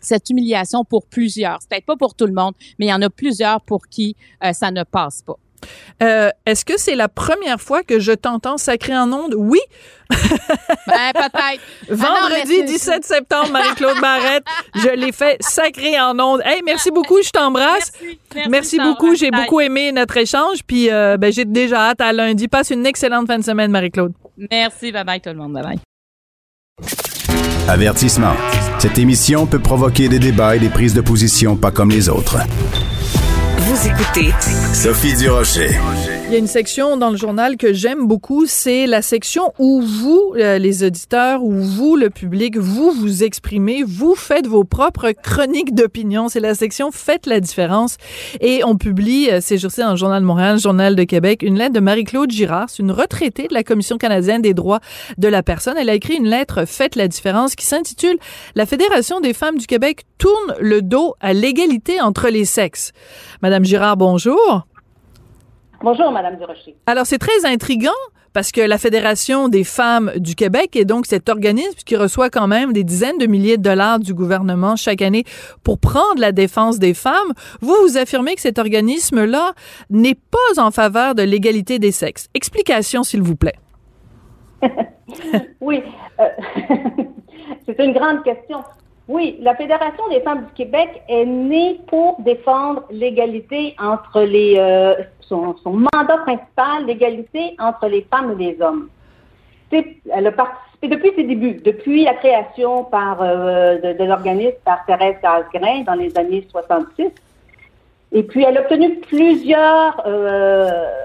cette humiliation pour plusieurs. C'est peut-être pas pour tout le monde, mais il y en a plusieurs pour qui euh, ça ne passe pas. euh, est-ce que c'est la première fois que je t'entends sacrer en ondes? Oui. Ben, peut-être. Vendredi Ah non, mais c'est- 17 septembre, Marie-Claude Barrette, je l'ai fait sacrer en ondes. Hey, merci beaucoup, je t'embrasse. Merci, beaucoup, j'ai beaucoup aimé notre échange, puis euh, ben, j'ai déjà hâte à lundi. Passe une excellente fin de semaine, Marie-Claude. Merci, bye bye tout le monde, bye bye. Avertissement. Cette émission peut provoquer des débats et des prises de position pas comme les autres. Vous écoutez Sophie. Il y a une section dans le journal que j'aime beaucoup, c'est la section où vous, euh, les auditeurs, où vous, le public, vous vous exprimez, vous faites vos propres chroniques d'opinion. C'est la section Faites la différence. Et on publie euh, ces jours-ci dans le Journal de Montréal, le Journal de Québec, une lettre de Marie-Claude Girard, une retraitée de la Commission canadienne des droits de la personne. Elle a écrit une lettre Faites la différence qui s'intitule La Fédération des femmes du Québec tourne le dos à l'égalité entre les sexes. Madame Girard, bonjour. Bonjour, Madame Durocher. Alors, c'est très intriguant parce que la Fédération des femmes du Québec est donc cet organisme qui reçoit quand même des dizaines de milliers de dollars du gouvernement chaque année pour prendre la défense des femmes. Vous, vous affirmez que cet organisme-là n'est pas en faveur de l'égalité des sexes. Explication, s'il vous plaît. Oui, euh, c'est une grande question. Oui, la Fédération des femmes du Québec est née pour défendre l'égalité entre les euh, son, son mandat principal, l'égalité entre les femmes et les hommes. Elle a participé depuis ses débuts, depuis la création par euh, de, de l'organisme par Thérèse Casgrain dans les années 66. Et puis, elle a obtenu plusieurs euh,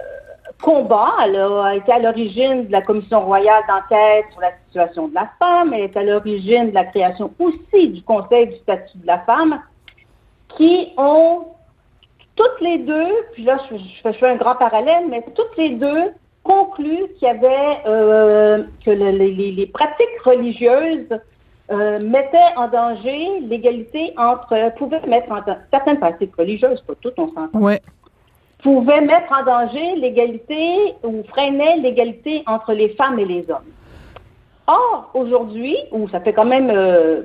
combats. Elle a été à l'origine de la Commission royale d'enquête sur la situation de la femme. Elle est à l'origine de la création aussi du Conseil du statut de la femme, qui ont toutes les deux, puis là, je, fais- un grand parallèle, mais toutes les deux conclu qu'il y avait euh, que le- les, les- les pratiques religieuses euh, mettaient en danger l'égalité entre, pouvaient mettre en danger, certaines pratiques religieuses, pas toutes, on s'entend, Ouais. Pouvaient mettre en danger l'égalité ou freinaient l'égalité entre les femmes et les hommes. Or, aujourd'hui, où ça fait quand même, euh,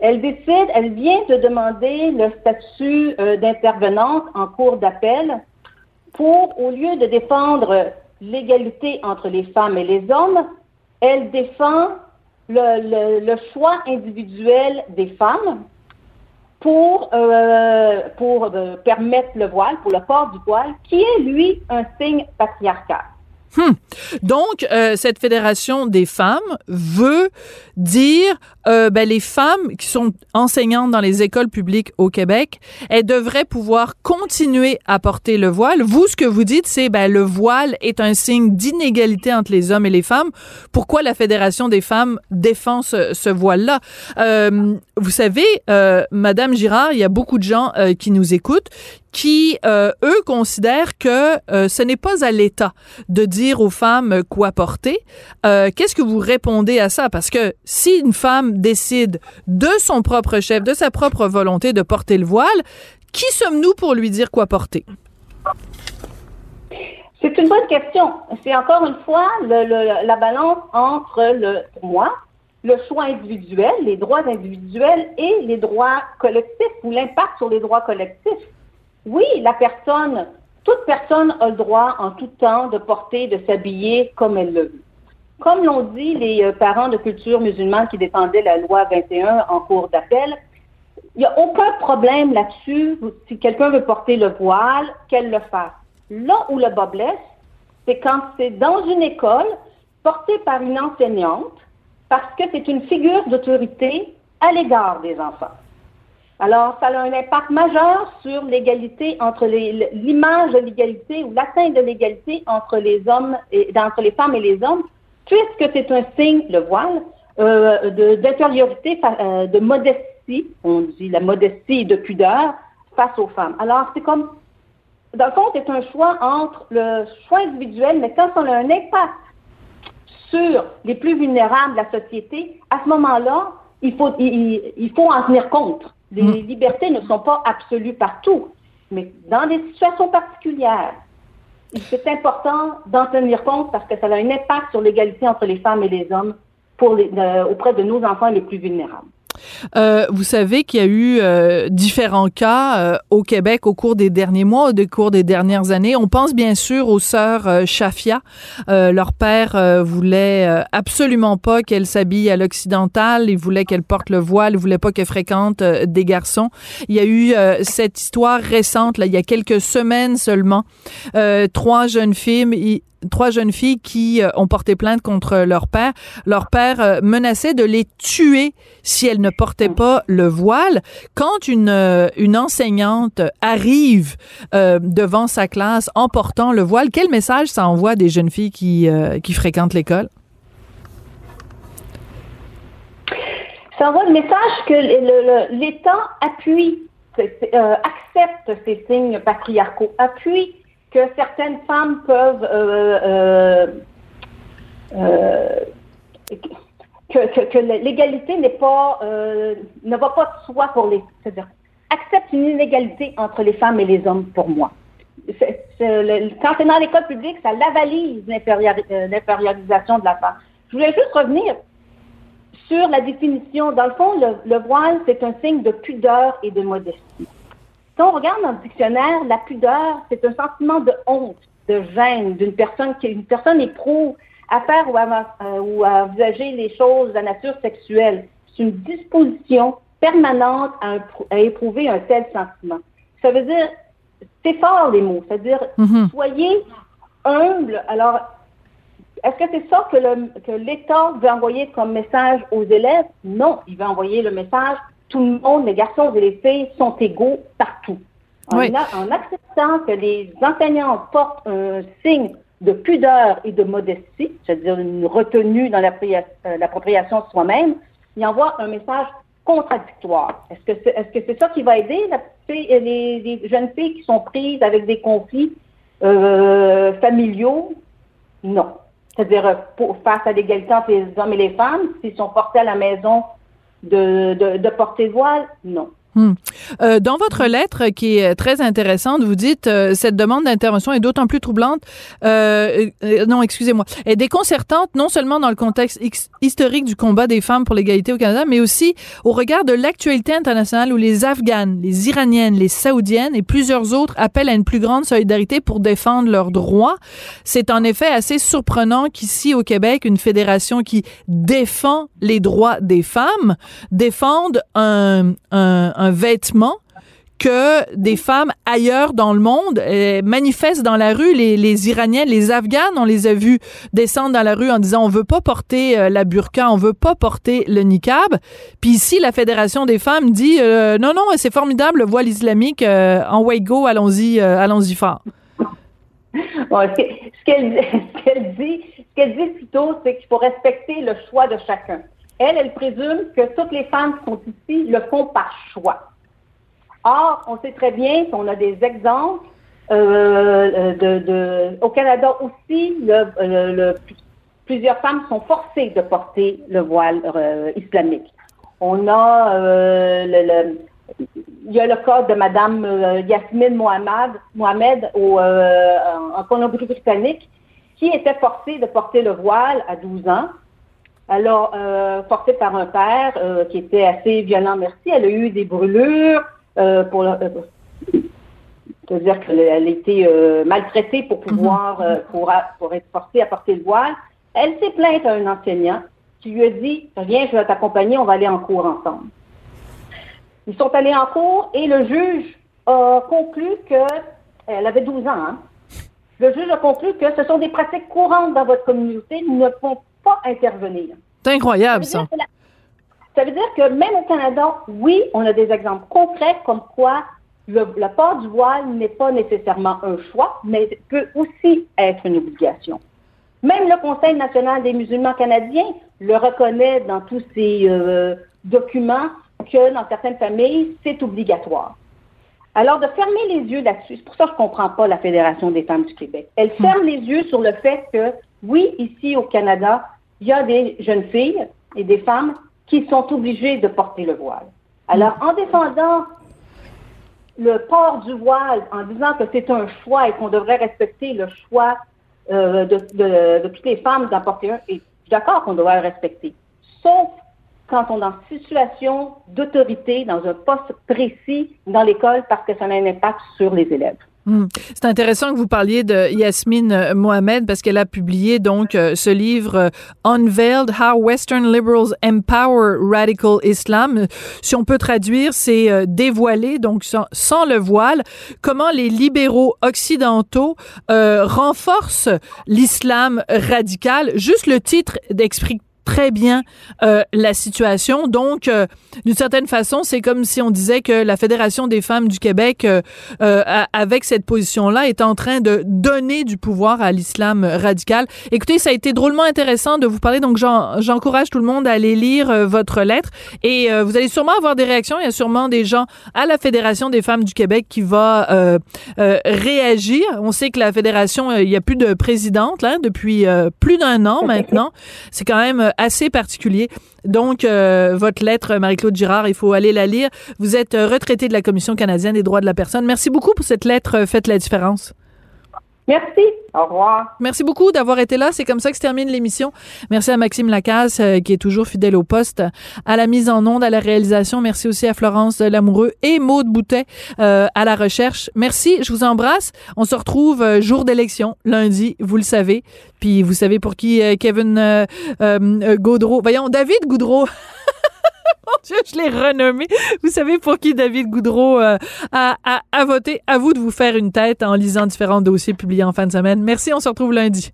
elle décide, elle vient de demander le statut euh, d'intervenante en cours d'appel pour, au lieu de défendre l'égalité entre les femmes et les hommes, elle défend le choix individuel des femmes pour, euh, pour euh, permettre le voile, pour le port du voile, qui est, lui, un signe patriarcal. Hmm. Donc, euh, cette fédération des femmes veut dire, euh, ben, les femmes qui sont enseignantes dans les écoles publiques au Québec, elles devraient pouvoir continuer à porter le voile. Vous, ce que vous dites, c'est, ben, le voile est un signe d'inégalité entre les hommes et les femmes. Pourquoi la fédération des femmes défend ce, ce voile-là? Euh, Vous savez, euh, Madame Girard, il y a beaucoup de gens euh, qui nous écoutent qui, euh, eux, considèrent que euh, ce n'est pas à l'État de dire aux femmes quoi porter. Euh, Qu'est-ce que vous répondez à ça? Parce que si une femme décide de son propre chef, de sa propre volonté de porter le voile, qui sommes-nous pour lui dire quoi porter? C'est une bonne question. C'est encore une fois la balance entre le, pour moi, le choix individuel, les droits individuels et les droits collectifs ou l'impact sur les droits collectifs. Oui, la personne, toute personne a le droit en tout temps de porter, de s'habiller comme elle le veut. Comme l'ont dit les euh, parents de culture musulmane qui défendaient la loi 21 en cours d'appel, il n'y a aucun problème là-dessus. Si quelqu'un veut porter le voile, qu'elle le fasse. Là où le bas blesse, c'est quand c'est dans une école portée par une enseignante parce que c'est une figure d'autorité à l'égard des enfants. Alors, ça a un impact majeur sur l'égalité entre l'image de l'égalité ou l'atteinte de l'égalité entre les femmes et les hommes, puisque c'est un signe, le voile, euh, d'intériorité, euh, de modestie on dit la modestie de pudeur face aux femmes. Alors, c'est comme, dans le fond, c'est un choix entre le choix individuel, mais quand on a un impact sur les plus vulnérables de la société, à ce moment-là, il faut, il, faut en tenir compte. Les mm. libertés ne sont pas absolues partout, mais dans des situations particulières, c'est important d'en tenir compte parce que ça a un impact sur l'égalité entre les femmes et les hommes pour euh, auprès de nos enfants les plus vulnérables. Euh, vous savez qu'il y a eu euh, différents cas euh, au Québec au cours des derniers mois, au cours des dernières années. On pense bien sûr aux sœurs Shafia. leur père voulait absolument pas qu'elle s'habille à l'occidental. Il voulait qu'elle porte le voile. Il voulait pas qu'elle fréquente des garçons. Il y a eu cette histoire récente, là, il y a quelques semaines seulement. trois jeunes filles, trois jeunes filles qui euh, ont porté plainte contre leur père. Leur père euh, menaçait de les tuer si elles ne portaient pas le voile. Quand une, euh, une enseignante arrive devant sa classe en portant le voile, quel message ça envoie des jeunes filles qui, qui fréquentent l'école? Ça envoie le message que l'État appuie, accepte ces signes patriarcaux, appuie que certaines femmes peuvent euh, euh, euh, que, l'égalité n'est pas ne va pas de soi pour les c'est-à-dire accepte une inégalité entre les femmes et les hommes pour moi. quand c'est dans l'école publique, ça lavalise l'infériorisation de la femme. Je voulais juste revenir sur la définition. Dans le fond, le voile, c'est un signe de pudeur et de modestie. Si on regarde dans le dictionnaire, la pudeur, c'est un sentiment de honte, de gêne d'une personne qui une personne éprouve à faire ou à, euh, ou à envisager les choses de nature sexuelle. C'est une disposition permanente à, éprouver un tel sentiment. Ça veut dire, c'est fort les mots, c'est-à-dire mm-hmm. soyez humble. Alors, est-ce que c'est ça que, que l'État veut envoyer comme message aux élèves? Non, il veut envoyer le message tout le monde, les garçons et les filles, sont égaux partout. En, acceptant que les enseignants portent un signe de pudeur et de modestie, c'est-à-dire une retenue dans euh, l'appropriation de soi-même, il envoie un message contradictoire. Est-ce que c'est est -ce c'est ça qui va aider les, jeunes filles qui sont prises avec des conflits euh, familiaux? Non. C'est-à-dire, face à l'égalité entre les hommes et les femmes, s'ils sont portés à la maison de, de, de porter voile, non. Hmm. Euh, dans votre lettre qui est très intéressante, vous dites euh, cette demande d'intervention est d'autant plus troublante, euh, euh non, excusez-moi, est déconcertante non seulement dans le contexte historique du combat des femmes pour l'égalité au Canada, mais aussi au regard de l'actualité internationale où les Afghanes, les Iraniennes, les Saoudiennes et plusieurs autres appellent à une plus grande solidarité pour défendre leurs droits. C'est en effet assez surprenant qu'ici au Québec, une fédération qui défend les droits des femmes défende un, un un vêtement que des femmes ailleurs dans le monde euh, manifestent dans la rue. Les, les Iraniennes, les Afghanes, on les a vus descendre dans la rue en disant on veut pas porter euh, la burqa, on veut pas porter le niqab. Puis ici, la Fédération des femmes dit euh, non, non, c'est formidable le voile islamique, en way go, allons-y, allons-y fort. ce qu'elle dit, ce qu'elle dit plutôt, c'est qu'il faut respecter le choix de chacun. Elle, elle présume que toutes les femmes qui sont ici le font par choix. Or, on sait très bien qu'on a des exemples euh, de, au Canada aussi, plusieurs femmes sont forcées de porter le voile euh, islamique. On a euh, il y a le cas de Mme euh, Yasmine Mohamed, au, euh, en Colombie-Britannique, qui était forcée de porter le voile à 12 ans. Alors, euh, forcée par un père euh, qui était assez violent, merci. Elle a eu des brûlures euh, pour... Euh, c'est-à-dire qu'elle a été maltraitée pour pouvoir, euh, pour, pour être forcée à porter le voile. Elle s'est plainte à un enseignant qui lui a dit, viens, je vais t'accompagner, on va aller en cours ensemble. Ils sont allés en cours et le juge a conclu que, elle avait 12 ans, hein, le juge a conclu que ce sont des pratiques courantes dans votre communauté, ne pouvons pas intervenir. C'est incroyable, Ça ça. veut, dire que la- ça veut dire que même au Canada, oui, on a des exemples concrets comme quoi le, le port du voile n'est pas nécessairement un choix, mais peut aussi être une obligation. Même le Conseil national des musulmans canadiens le reconnaît dans tous ses euh, documents que dans certaines familles, c'est obligatoire. Alors, de fermer les yeux là-dessus, c'est pour ça que je ne comprends pas la Fédération des femmes du Québec. Elle ferme les yeux sur le fait que, oui, ici au Canada, il y a des jeunes filles et des femmes qui sont obligées de porter le voile. Alors, en défendant le port du voile, en disant que c'est un choix et qu'on devrait respecter le choix euh, de, de- toutes les femmes d'en porter un, et je suis d'accord qu'on devrait le respecter. Sauf quand on est en situation d'autorité, dans un poste précis dans l'école, parce que ça a un impact sur les élèves. Hmm. C'est intéressant que vous parliez de Yasmine euh, Mohamed parce qu'elle a publié donc euh, ce livre euh, Unveiled How Western Liberals Empower Radical Islam. Si on peut traduire, c'est dévoilé donc sans, sans le voile comment les libéraux occidentaux renforcent l'islam radical. Juste le titre explique très bien euh, la situation. Donc, euh, d'une certaine façon, c'est comme si on disait que la Fédération des femmes du Québec, euh, euh, a- avec cette position-là, est en train de donner du pouvoir à l'islam radical. Écoutez, ça a été drôlement intéressant de vous parler. Donc, j'en- j'encourage tout le monde à aller lire euh, votre lettre. Et euh, vous allez sûrement avoir des réactions. Il y a sûrement des gens à la Fédération des femmes du Québec qui va réagir. On sait que la Fédération, il y a plus de présidente là, depuis euh, plus d'un an maintenant. C'est quand même assez particulier. Donc, euh, votre lettre, Marie-Claude Girard, il faut aller la lire. Vous êtes euh, retraitée de la Commission canadienne des droits de la personne. Merci beaucoup pour cette lettre. euh, Faites la différence. Merci. Au revoir. Merci beaucoup d'avoir été là. C'est comme ça que se termine l'émission. Merci à Maxime Lacasse, euh, qui est toujours fidèle au poste, à la mise en onde, à la réalisation. Merci aussi à Florence Lamoureux et Maude Boutet euh, à la recherche. Merci, je vous embrasse. On se retrouve euh, jour d'élection, lundi, vous le savez. Puis vous savez pour qui euh, Kevin Gaudreau, voyons, David Goudreau. Mon Dieu, je l'ai renommé. Vous savez pour qui David Goudreau a, a, a voté. À vous de vous faire une tête en lisant différents dossiers publiés en fin de semaine. Merci, on se retrouve lundi.